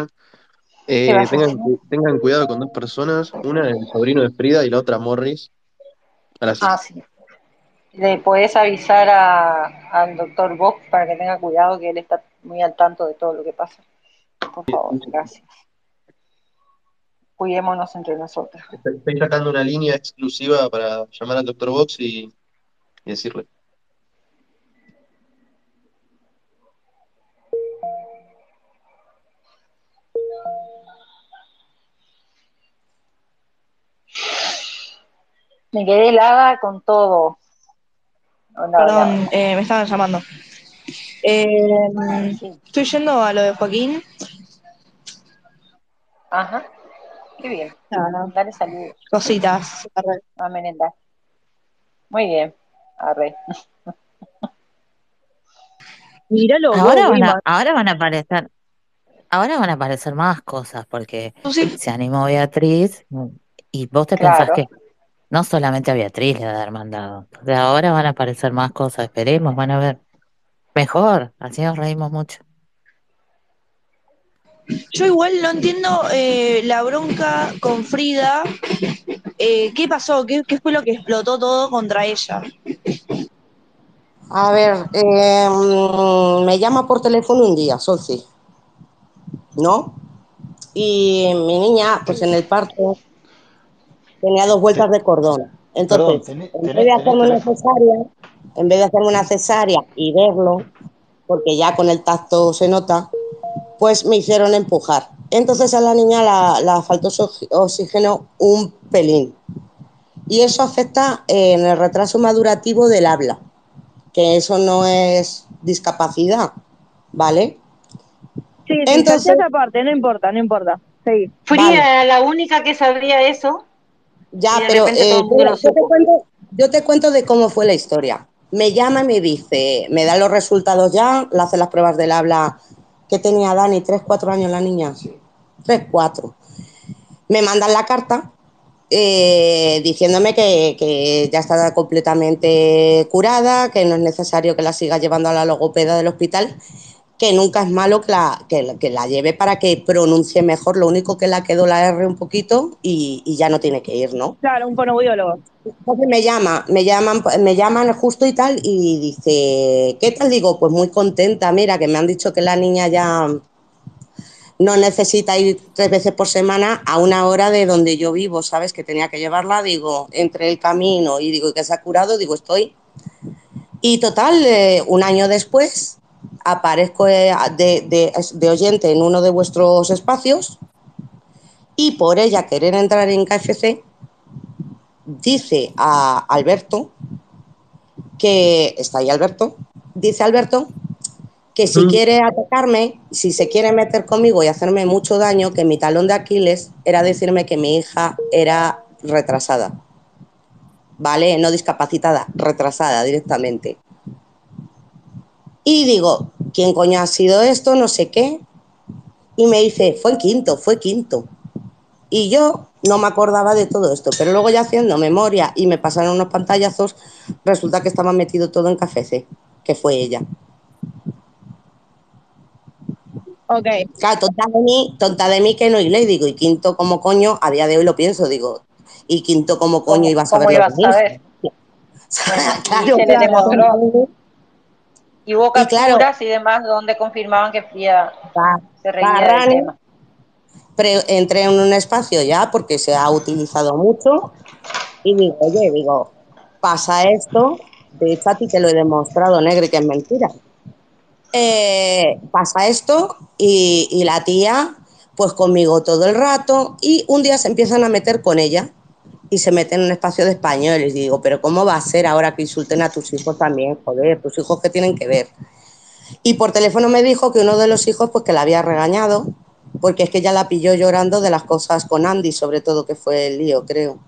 ¿Qué eh, a tengan, cuidado con dos personas, una el sobrino de Frida y la otra Morris. Ah, sí. Le podés avisar a, al doctor Box para que tenga cuidado, que él está muy al tanto de todo lo que pasa. Por favor, gracias. Cuidémonos entre nosotros. Estoy estoy sacando una línea exclusiva para llamar al doctor Box y, y decirle. Me quedé helada con todo. No, no, Perdón, eh, me estaban llamando. Eh, Sí. estoy yendo a lo de Joaquín. Ajá. Qué bien. Dale saludos. cositas. Arre. A merendar. Muy bien. Arre. [laughs] Míralo, Ahora vos, van a, ahora van a aparecer, ahora van a aparecer más cosas, porque sí. se animó Beatriz y vos te pensás Claro. que no solamente a Beatriz le va a dar mandado. Sea, ahora van a aparecer más cosas, esperemos, van a ver. Mejor, así nos reímos mucho. Yo igual no entiendo eh, la bronca con Frida. Eh, ¿Qué pasó? ¿Qué, qué fue lo que explotó todo contra ella? a ver eh, me llama por teléfono un día Solci ¿no? y mi niña pues en el parto tenía dos vueltas de cordón. perdón, Entonces, en vez de hacerme una cesárea, en vez de hacerme una cesárea y verlo, porque ya con el tacto se nota, pues me hicieron empujar. Entonces a la niña la, la faltó oxígeno un pelín. Y eso afecta eh, en el retraso madurativo del habla, que eso no es discapacidad, ¿vale? Sí, sí, Entonces- esa parte, no importa, no importa. Vale. era la única que sabría eso. Ya, pero eh, yo, te cuento, yo te cuento de cómo fue la historia. Me llama y me dice, me da los resultados ya, le hace las pruebas del habla que tenía Dani, tres, cuatro años la niña. Tres, cuatro. Me mandan la carta eh, diciéndome que, que ya está completamente curada, que no es necesario que la siga llevando a la logopeda del hospital, que nunca es malo que la, que, la- que la lleve para que pronuncie mejor. Lo único que la quedó la R un poquito y, y ya no tiene que ir, ¿no? Claro, un fonoaudiólogo. Entonces me llama, me llaman, me llaman justo y tal, y dice, ¿qué tal? Digo, pues muy contenta, mira, que me han dicho que la niña ya no necesita ir tres veces por semana a una hora de donde yo vivo, ¿sabes? Que tenía que llevarla, digo, entre el camino y digo, y que se ha curado, digo, estoy. Y total, eh, un año después, aparezco eh, de, de- de oyente en uno de vuestros espacios y por ella querer entrar en KFC, dice a Alberto, que está ahí Alberto, dice Alberto que si Mm. quiere atacarme, si se quiere meter conmigo y hacerme mucho daño, que mi talón de Aquiles era decirme que mi hija era retrasada. ¿Vale? No discapacitada, retrasada directamente. Y digo, ¿quién coño ha sido esto? No sé qué. Y me dice, fue en quinto, fue quinto. Y yo no me acordaba de todo esto, pero luego ya haciendo memoria y me pasaron unos pantallazos, resulta que estaba metido todo en Café C, que fue ella. Ok. Claro, tonta de mí, tonta de mí que no y le digo, y quinto como coño, a día de hoy lo pienso, digo, y quinto como coño ¿Cómo, iba a saber cómo que a saber? [laughs] Claro, se le demostró. Y hubo Y claro, capturas y demás donde confirmaban que Frida se reía del tema. entré en un espacio ya porque se ha utilizado mucho y digo, oye, digo, pasa esto, de hecho a ti te lo he demostrado, negro, y que es mentira. Eh, pasa esto y, y la tía, pues conmigo todo el rato y un día se empiezan a meter con ella y se meten en un espacio de españoles. Y digo, pero ¿cómo va a ser ahora que insulten a tus hijos también? Joder, tus hijos que tienen que ver. Y por teléfono me dijo que uno de los hijos pues que la había regañado, porque es que ella la pilló llorando de las cosas con Andy, sobre todo que fue el lío, creo.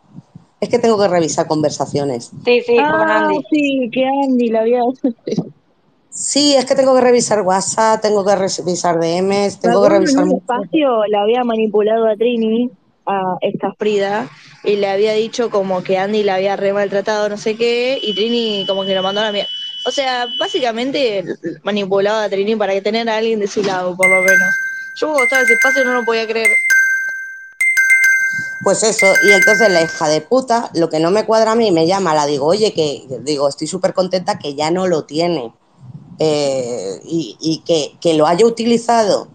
Es que tengo que revisar conversaciones. Sí, sí, fue con Ah, Andy. sí, que Andy la había. Sí, es que tengo que revisar WhatsApp, tengo que revisar DMs, tengo que acuerdo en revisar un espacio la había manipulado a Trini, a esta Frida, y le había dicho como que Andy la había re maltratado, no sé qué, y Trini como que lo mandó a la mierda. O sea, básicamente manipulaba a Trini para que tener a alguien de su lado, por lo menos. Yo estaba ese espacio no lo podía creer. Pues eso, y entonces la hija de puta, lo que no me cuadra a mí, me llama, la digo, oye, que digo, estoy súper contenta que ya no lo tiene. Eh, y, y que, que lo haya utilizado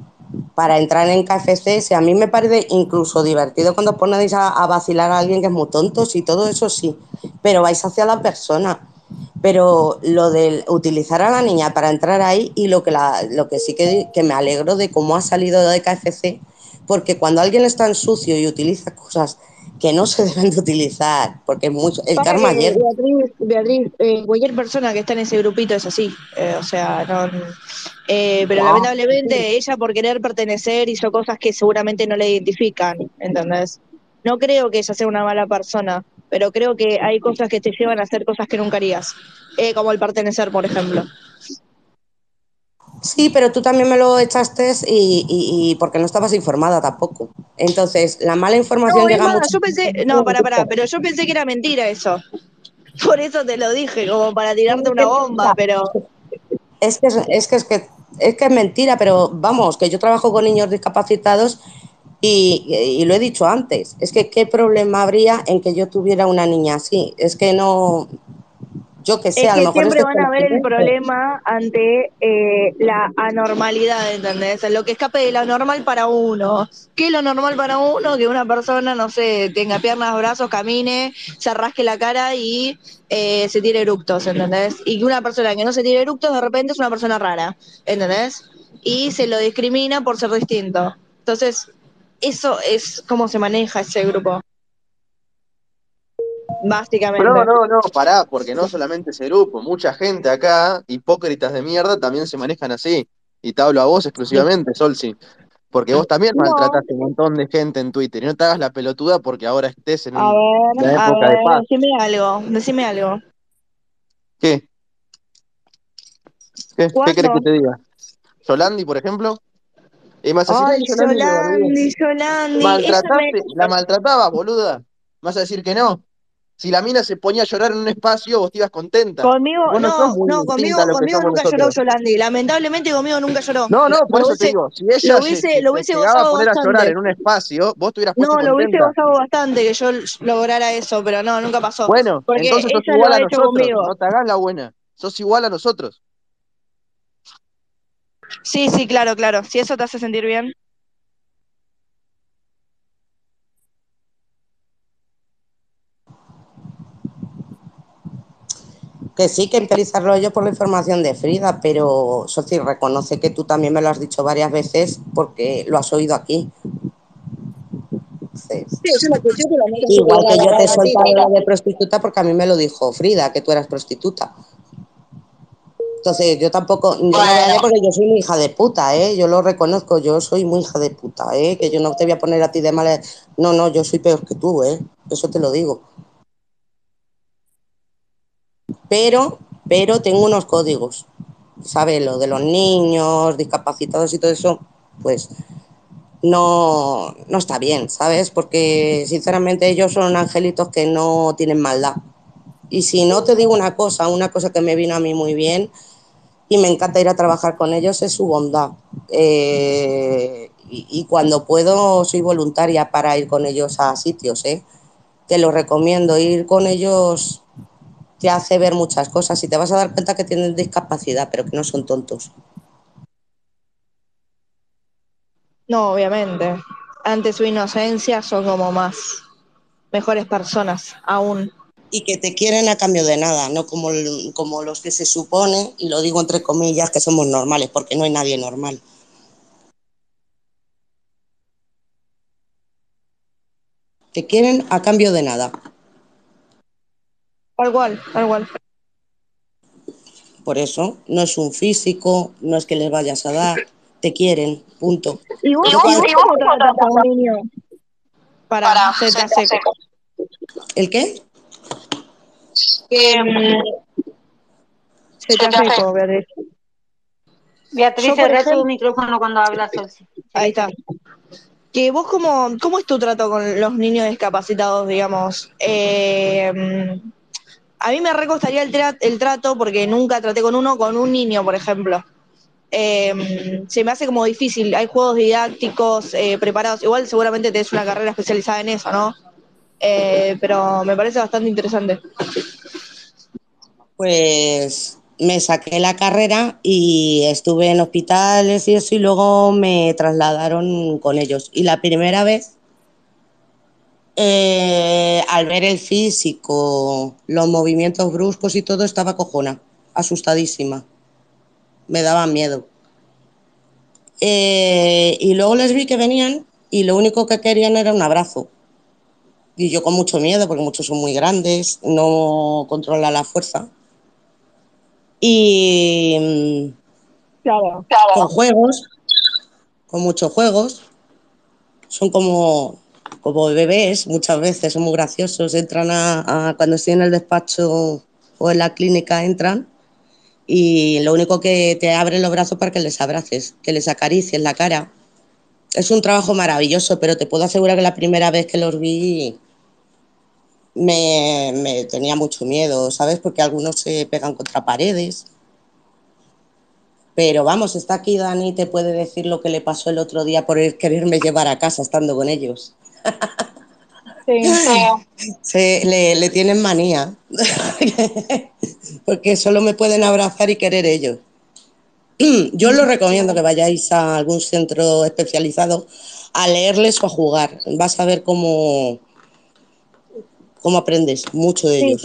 para entrar en KFC, si a mí me parece incluso divertido cuando os ponéis a, a vacilar a alguien que es muy tonto, sí, todo eso sí, pero vais hacia la persona. Pero lo de utilizar a la niña para entrar ahí y lo que, la, lo que sí que, que me alegro de cómo ha salido de KFC, porque cuando alguien es tan sucio y utiliza cosas que no se [laughs] deben de utilizar, porque mucho, el karma llega. Beatriz, Beatriz eh, cualquier persona que está en ese grupito es así, eh, o sea, no, eh, pero lamentablemente ella por querer pertenecer hizo cosas que seguramente no le identifican, ¿entendés? No creo que ella sea una mala persona, pero creo que hay cosas que te llevan a hacer cosas que nunca harías, eh, como el pertenecer, por ejemplo. Sí, pero tú también me lo echaste y, y- y porque no estabas informada tampoco. Entonces, la mala No, información es llega mucho. yo pensé, no, pará, pará, pero yo pensé que era mentira eso. [laughs] Por eso te lo dije, como para tirarte una bomba, pero Es que es que es que es que es mentira, pero vamos, que yo trabajo con niños discapacitados y, lo he dicho antes. Es que qué problema habría en que yo tuviera una niña así. Es que no, yo que sé, Es a lo que mejor siempre van a ver el problema ante eh, la anormalidad, ¿entendés? Lo que escape de lo normal para uno. ¿Qué es lo normal para uno? Que una persona, no sé, tenga piernas, brazos, camine, se rasque la cara y eh, se tire eructos, ¿entendés? Y que una persona que no se tire eructos de repente es una persona rara, ¿entendés? Y se lo discrimina por ser distinto. Entonces, eso es cómo se maneja ese grupo, básicamente. No, no, no, pará, porque no solamente ese grupo, mucha gente acá, hipócritas de mierda, también se manejan así. Y te hablo a vos exclusivamente, Solsi. Porque vos también No, maltrataste un montón de gente en Twitter. Y no te hagas la pelotuda porque ahora estés en a un- ver, una a época de paz. decime algo, decime algo. ¿Qué? ¿Qué, ¿Qué querés que te diga? ¿Solandi, por ejemplo? Y me vas a decir, ay. Yolandi, Yolandi, me... ¿Maltrataste? ¿La maltratabas, boluda? ¿Me vas a decir que no? Si la mina se ponía a llorar en un espacio, vos te ibas contenta. Conmigo, Vos no no, conmigo, lo nunca lloró. Yolandi. Lamentablemente conmigo nunca lloró. No, no, Lo, por lo eso te hubiese, digo, si lo ella hubiese, se, lo se hubiese a poner a llorar bastante. en un espacio, vos te hubieras puesto No, lo hubiese gozado bastante que yo lograra eso, pero no, nunca pasó. Bueno, Porque entonces sos lo igual a nosotros, conmigo. no te hagas la buena. Sos igual a nosotros. Sí, sí, claro, claro. Si eso te hace sentir bien. Que sí, que empezarlo yo por la información de Frida, pero Soci, reconoce que tú también me lo has dicho varias veces porque lo has oído aquí. Sí, que igual que la yo te mentira. lo de prostituta porque a mí me lo dijo Frida, que tú eras prostituta. Entonces, yo tampoco, Bueno, porque yo soy muy hija de puta, ¿eh? Yo lo reconozco, yo soy muy hija de puta, ¿eh? Que yo no te voy a poner a ti de mala... No, no, yo soy peor que tú, ¿eh? Eso te lo digo. Pero, pero tengo unos códigos. ¿sabes? Lo de los niños, discapacitados y todo eso, pues no, no está bien, ¿sabes? Porque sinceramente ellos son angelitos que no tienen maldad. Y si no te digo una cosa, una cosa que me vino a mí muy bien y me encanta ir a trabajar con ellos es su bondad. Eh, y, y, cuando puedo soy voluntaria para ir con ellos a sitios, ¿eh? Te lo recomiendo, ir con ellos te hace ver muchas cosas y te vas a dar cuenta que tienen discapacidad, pero que no son tontos. No, obviamente. Ante su inocencia son como más mejores personas aún. Y que te quieren a cambio de nada, no como, como los que se supone, y lo digo entre comillas, que somos normales, porque no hay nadie normal. Te quieren a cambio de nada. Tal cual, tal cual. Por eso, no es un físico, no es que les vayas a dar, te quieren, punto. ¿Y vos, ¿Y vos, ¿y vos cómo tratas a un niño para, para hacerte seco? ¿El qué? Que um, se te hace seco, Beatriz. Beatriz, cerré tu micrófono cuando hablas, Solsi. Ahí está. Que vos, cómo, ¿cómo es tu trato con los niños discapacitados, digamos? Eh, a mí me recostaría el, tra el, trato porque nunca traté con uno, con un niño, por ejemplo. Eh, se me hace como difícil. Hay juegos didácticos eh, preparados. Igual seguramente tenés una carrera especializada en eso, ¿no? Eh, pero me parece bastante interesante. Pues me saqué la carrera y estuve en hospitales y eso y luego me trasladaron con ellos. Y la primera vez eh, al ver el físico, los movimientos bruscos y todo, estaba cojona, asustadísima. Me daban miedo. Eh, y luego les vi que venían y lo único que querían era un abrazo. Y yo con mucho miedo, porque muchos son muy grandes, no controla la fuerza. Y claro, claro. con juegos, con muchos juegos, son como como bebés muchas veces, son muy graciosos, entran a, cuando estoy en el despacho o en la clínica entran y lo único que te abren los brazos para que les abraces, que les acaricies la cara. Es un trabajo maravilloso, pero te puedo asegurar que la primera vez que los vi me, me tenía mucho miedo, ¿sabes? Porque algunos se pegan contra paredes. Pero vamos, está aquí Dani, te puede decir lo que le pasó el otro día por quererme llevar a casa estando con ellos. Sí, Se, le, le, tienen manía, [laughs] porque solo me pueden abrazar y querer ellos. [clears throat] Yo os lo recomiendo que vayáis a algún centro especializado a leerles o a jugar. Vas a ver cómo, cómo aprendes mucho de sí, ellos.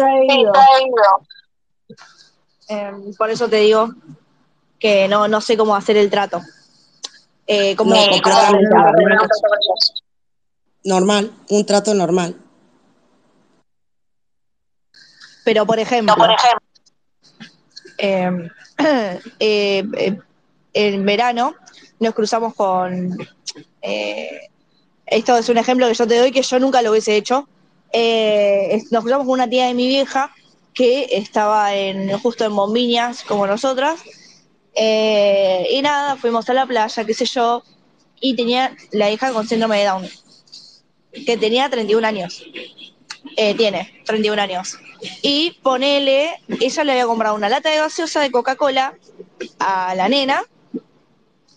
Eh, por eso te digo que no, no sé cómo hacer el trato. Eh, ¿cómo, no, completamente normal. un trato normal. Pero por ejemplo, por ejemplo. [clears throat] Eh, eh, en verano nos cruzamos con. eh, esto es un ejemplo que yo te doy que yo nunca lo hubiese hecho. Eh, nos cruzamos con una tía de mi vieja que estaba en, justo en Bombiñas, como nosotras. Eh, y nada, fuimos a la playa, qué sé yo, y tenía la hija con síndrome de Down, que tenía 31 años. Eh, tiene 31 años. Y ponele, ella le había comprado una lata de gaseosa de Coca-Cola a la nena,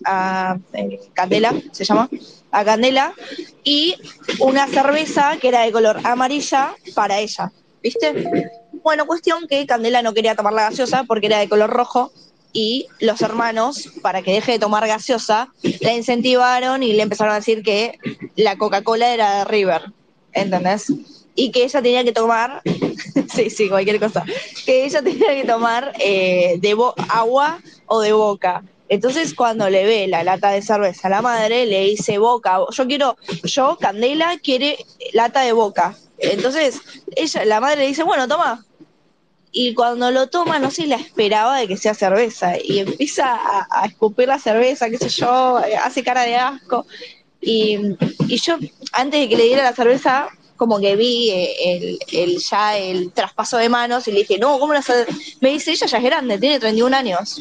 a eh, Candela, se llama, a Candela, y una cerveza que era de color amarilla para ella, ¿viste? Bueno, cuestión que Candela no quería tomar la gaseosa porque era de color rojo y los hermanos, para que deje de tomar gaseosa, la incentivaron y le empezaron a decir que la Coca-Cola era de River, ¿entendés? Y que ella tenía que tomar, [laughs] sí, sí, cualquier cosa, que ella tenía que tomar eh, de agua o de boca. Entonces, cuando le ve la lata de cerveza a la madre, le dice boca. Yo quiero, yo, Candela, quiere lata de boca. Entonces, ella, la madre le dice, bueno, toma. Y cuando lo toma, no sé, la esperaba de que sea cerveza. Y empieza a, escupir la cerveza, qué sé yo, hace cara de asco. Y, y yo, antes de que le diera la cerveza, como que vi el, el, ya el traspaso de manos y le dije, no, ¿cómo la Me dice, ella ya es grande, tiene 31 años.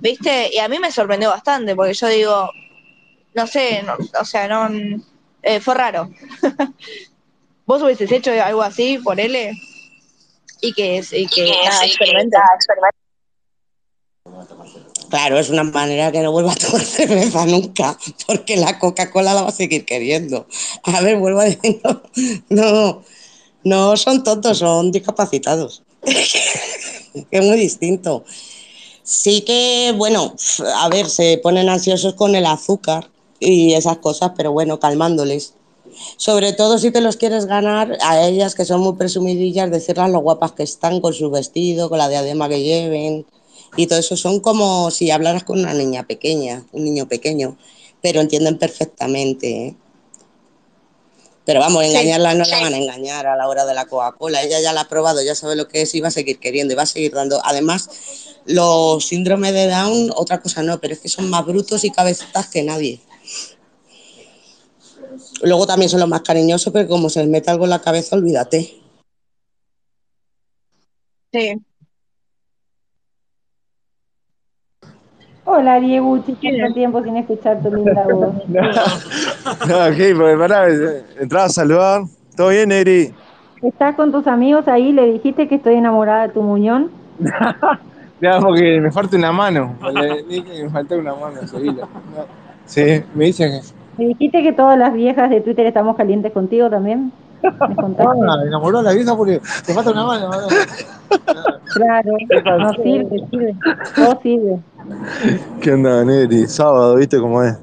¿viste? Y a mí me sorprendió bastante, porque yo digo, no sé, no- o sea, no, eh, fue raro. [laughs] ¿Vos hubieses hecho algo así, ponele? Y que, y que nada, experimentes. Claro, es una manera que no vuelva a tomar cerveza nunca, porque la Coca-Cola la va a seguir queriendo. A ver, vuelvo a decir, no, no, no son tontos, son discapacitados. [laughs] es muy distinto. Sí que, bueno, a ver, se ponen ansiosos con el azúcar y esas cosas, pero bueno, calmándoles. Sobre todo si te los quieres ganar a ellas que son muy presumidillas, decirles lo guapas que están con su vestido, con la diadema que lleven y todo eso. Son como si hablaras con una niña pequeña, un niño pequeño, pero entienden perfectamente. ¿eh? Pero vamos, engañarla no la van a engañar a la hora de la Coca-Cola. Ella ya la ha probado, ya sabe lo que es y va a seguir queriendo y va a seguir dando. Además, los síndromes de Down, otra cosa no, pero es que son más brutos y cabecitas que nadie. Luego también son los más cariñosos, pero como se les mete algo en la cabeza, olvídate. Sí. Hola, Diego, tanto tiempo sin escuchar tu linda [laughs] voz. No, [laughs] aquí, porque pará, entraba a saludar. ¿Todo bien, Eri? ¿Estás con tus amigos ahí? ¿Le dijiste que estoy enamorada de tu muñón? [laughs] Ya, porque me falta una mano. Le dije que me falta una mano, seguila. No. Sí, me dicen que. ¿Le dijiste que todas las viejas de Twitter estamos calientes contigo también? ¿Me [laughs] contaste? Ah, enamoró a la vieja porque te falta una mano. ¿no? Claro, [laughs] no sirve, sirve. Todo sirve. ¿Qué onda, Neri? Sábado, ¿viste cómo es?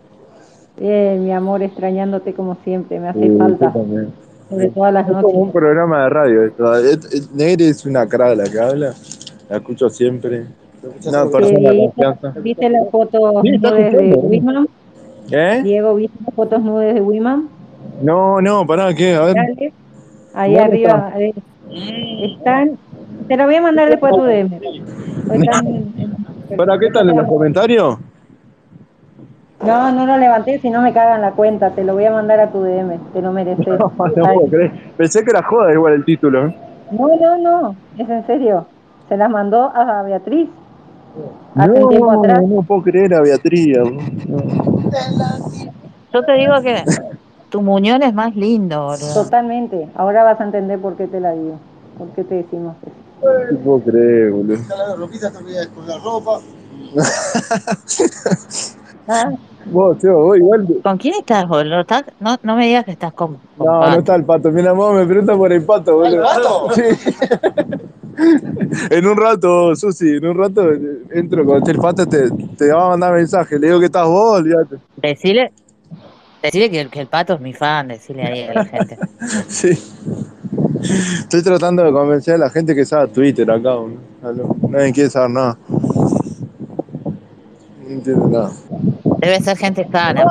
Bien, mi amor, extrañándote como siempre, me hace Sí, falta. también. Sobre todas las Es como un programa de radio esto. Es- es- Neri es una cara la que habla. La escucho siempre. Una persona de confianza. ¿Viste las fotos Sí, de ¿no? Wiman? ¿Eh? Diego, ¿viste las fotos nudes de Wiman? No, no, pará, ¿qué? A ver. Dale. Ahí ¿Dónde arriba. a ver. Están. Te lo voy a mandar después a tu DM. ¿Para qué están en los comentarios? No, no lo levanté, si no me cagan la cuenta. Te lo voy a mandar a tu DM. Te lo mereces. [laughs] No, no puedo creer. Pensé que era joda igual el título. ¿eh? No, no, no. Es en serio. Se las mandó a Beatriz. Hace un tiempo No, atrás. no puedo creer a Beatriz. no. Yo te digo que tu muñón es más lindo, boludo. Totalmente. Ahora vas a entender por qué te la digo. ¿Por qué te decimos eso? No puedo creer, boludo. [laughs] Ah, Vos, Teo, vos igual. ¿Con quién estás, boludo? ¿Estás- No, no me digas que estás con, con No, no está el pato. Mi amor me pregunta por el pato, boludo. ¿El pato? Sí. [laughs] en un rato, Susi, en un rato eh, entro con el pato, te, te va a mandar mensaje. Le digo que estás vos, olvídate. Decile, decile que, que el pato es mi fan, decile ahí a la gente. Sí. Estoy tratando de convencer a la gente que sabe Twitter acá. No- Nadie quiere saber nada. No entiende nada. Debe ser gente sana.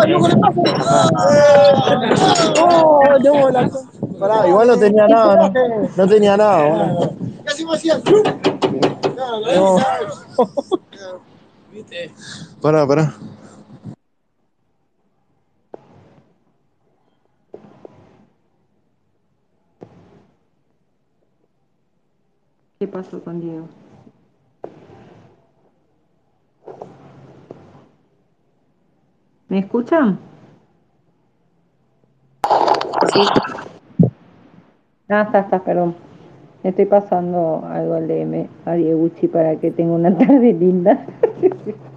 Oh, no, la co- Pará, igual no tenía nada, ¿no? No tenía nada, boludo. No. Pará, pará. ¿Qué pasó con Diego? ¿Me escuchan? Sí. Ah, está, está, perdón. Estoy pasando algo al DM a Dieguchi para que tenga una tarde linda. [laughs]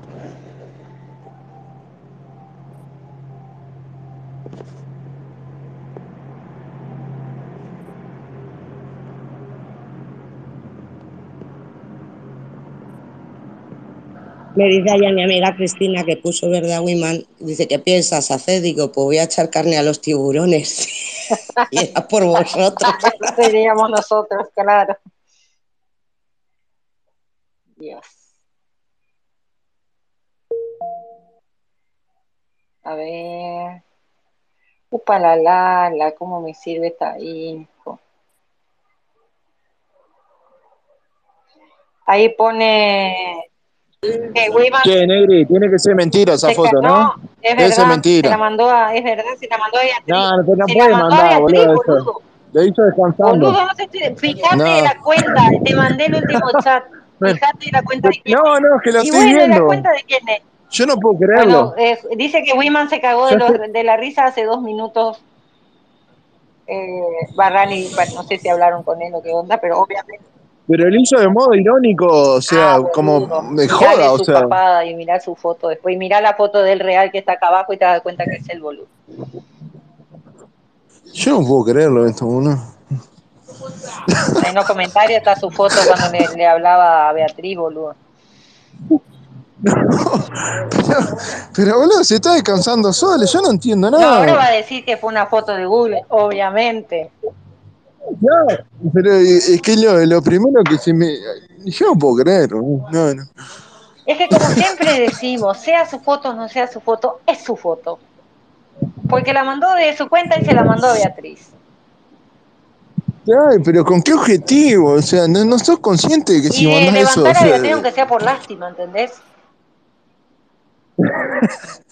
Me dice allá mi amiga Cristina que puso verdad Wiman, dice, ¿qué piensas hacer? Digo, pues voy a echar carne a los tiburones. [laughs] y era por vosotros. [laughs] Seríamos nosotros, claro. Dios. A ver. Upa la la, la, cómo me sirve esta info. Ahí pone que Wiman Che, Negri, tiene que ser mentira esa se foto, ¿no? es Debe ser verdad, se la mentira. mandó a, es verdad, se la mandó a Beatriz. No, no, no se puede la mandó a mandar, Beatriz, boludo, boludo. Lo hizo descansando. Boludo, no te fijate No. la cuenta, te mandé el último [laughs] chat. Bueno, Fíjate la cuenta de quién no, no, que lo Y estoy bueno, ¿y viendo. la cuenta de quién es? Yo no puedo Bueno, creerlo. eh, dice que Wiman se cagó de, los, de la risa hace dos minutos. Eh, Barrani, bueno, no sé si hablaron con él o qué onda, pero obviamente. Pero él hizo de modo irónico, o sea, como boludo, de mirale joda, o su sea. papada y mirá su foto después. Y mirá la foto del real que está acá abajo y te das cuenta que es el boludo. Yo no puedo creerlo esto, boludo. En los comentarios está su foto cuando le, le hablaba a Beatriz, boludo. Pero boludo, se está descansando solo, yo no entiendo No, ahora va nada. a decir que fue una foto de Google, obviamente. Ya, pero eh, es que lo, lo primero que se me. Yo no puedo creer, no, no. Es que como siempre decimos, sea su foto o no sea su foto, es su foto. Porque la mandó de su cuenta y se la mandó Beatriz. Ay, pero ¿con qué objetivo? O sea, no, no sos consciente de que si Y de mandás eso. o levantar a sea, Beatriz aunque sea por lástima, ¿entendés? [laughs]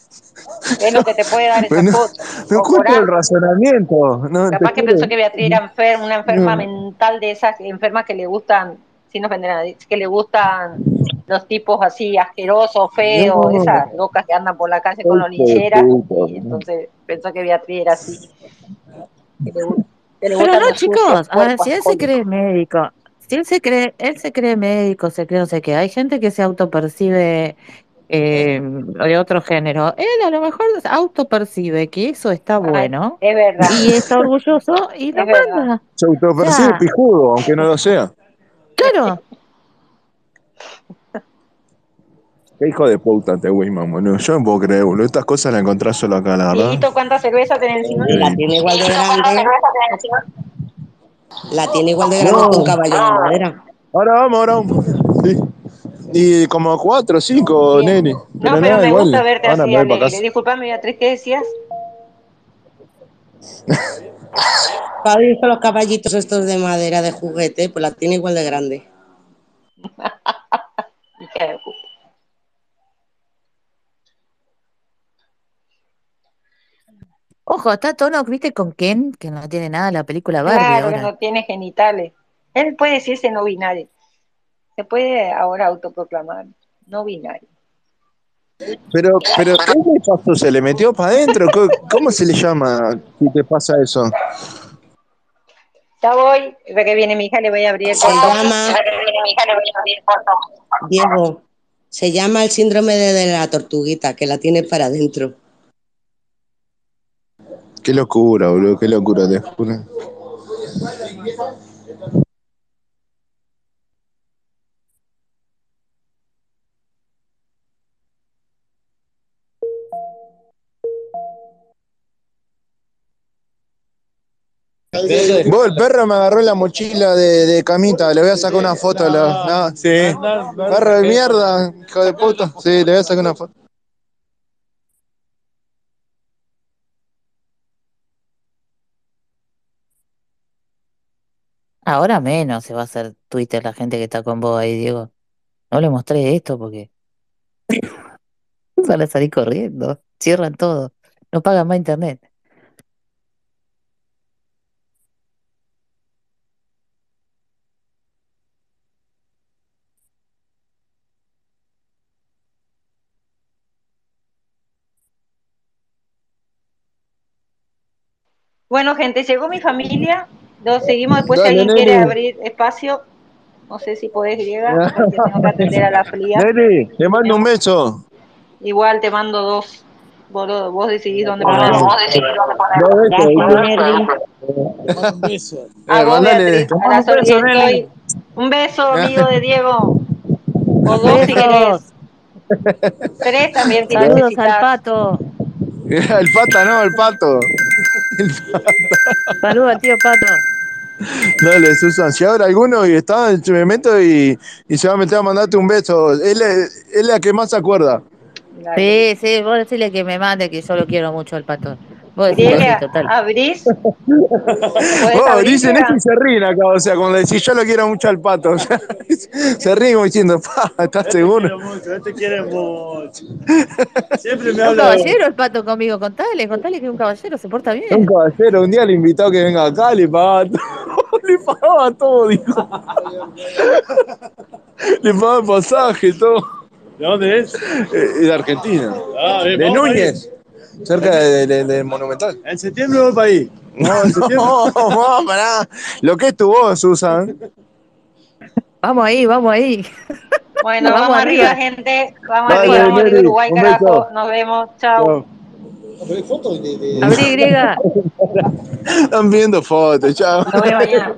Es lo que te puede dar esa Pero no, no escucho el razonamiento. No, Capaz que pensó que Beatriz era enferma, una enferma No. mental de esas enfermas que le gustan, sin ofender a nadie, que le gustan los tipos así asquerosos, feos, No. esas locas que andan por la calle con lonilleras. Y entonces pensó que Beatriz era así. Que le, gu- que le Pero no, chicos, a ver, cuerpos si él se cree médico, si él se cree, él se cree médico, se cree no sé qué, hay gente que se autopercibe eh, de otro género. Él a lo mejor autopercibe que eso está Ay, bueno es verdad, y está orgulloso y lo manda. Se autopercibe sea, pijudo, aunque no lo sea. claro, [laughs] Qué hijo de puta te Wisman, boludo. Yo no puedo creer, boludo. Estas cosas las encontrás solo acá, la verdad. Dieguito, ¿cuánta cerveza tenés encima? La tiene igual de grande, la tiene igual de grande que un caballo de madera. Ahora vamos, ahora vamos. Sí. Y como cuatro, cinco, nene. No, Pero pero nada, me igual. gusta verte Ahora así alegre. Disculpame, Beatriz, ¿qué decías? [laughs] ¿Has visto los caballitos estos de madera de juguete? Pues la tiene igual de grande. [laughs] Ojo, está tono, viste, con Ken, que no tiene nada la película Barbie Claro que ahora. no tiene genitales. Él puede decirse no binario. Se puede ahora autoproclamar no binario. Pero, pero, ¿qué le pasó? ¿Se le metió para adentro? ¿Cómo, cómo se le llama si te pasa eso? Ya voy, ve que viene mi hija, le voy a abrir el Se portón. llama, Diego, se llama el síndrome de, de la tortuguita, que la tiene para adentro. Qué locura, boludo. Qué locura, te juro. Vos, el perro me agarró la mochila de, de camita, le voy a sacar una foto. la- no, sí. Perro de mierda, hijo de puta. Sí, le voy a sacar una foto. Ahora menos se va a hacer Twitter la gente que está con vos ahí, Diego. No le mostré esto porque [laughs] van a salir corriendo, cierran todo, no pagan más internet. Bueno, gente, llegó mi familia. Lo seguimos después si alguien quiere abrir espacio. No sé si podés llegar, porque tengo que atender a la fría. Nene, te mando un beso. Igual te mando dos. Boludo, vos decidís dónde Ah, ponerlo. Eh, vos, mandale. Beatriz, a la Sol- estoy- Un beso, amigo de Diego. O dos si querés. Tres también si saludos al pato, [laughs] El pata, no, el pato. saludos al tío pato. Dale, Susan, si abre alguno y está, me meto y, y se va a meter a mandarte un beso. Él es, él es la que más se acuerda. Sí, sí, vos decirle que me mande, que yo lo quiero mucho al pato. Vos Diego, decirle, sí, total. ¿abrís? ¿Podés Oh, abrir, dicen eso y se ríen acá, o sea, cuando decís yo lo quiero mucho al pato. o [laughs] sea, se ríen como diciendo, pa, ¿estás seguro? mucho, te quieren mucho. [laughs] Siempre me Un habla de caballero el pato conmigo, contale, contale que es un caballero, se porta Un bien. caballero, un día le invitó a que venga acá, le pagaba todo, [laughs] le pagaba todo, dijo. Le pagan pasaje y todo. ¿De dónde es? Eh, de Argentina. Ah, bien, de Núñez. Cerca de, de- de Monumental. En septiembre voy para ahí. No, en septiembre. No, [laughs] no, pará. Lo que es tu voz, Susan. Vamos ahí, vamos ahí. Bueno, Vamos vamos, arriba, arriba. gente. Vamos Dale, arriba, vamos arriba, Uruguay, un carajo. beso. Nos vemos. Chao. Abrí griega. [laughs] Están viendo fotos, chao. Me voy a bañar.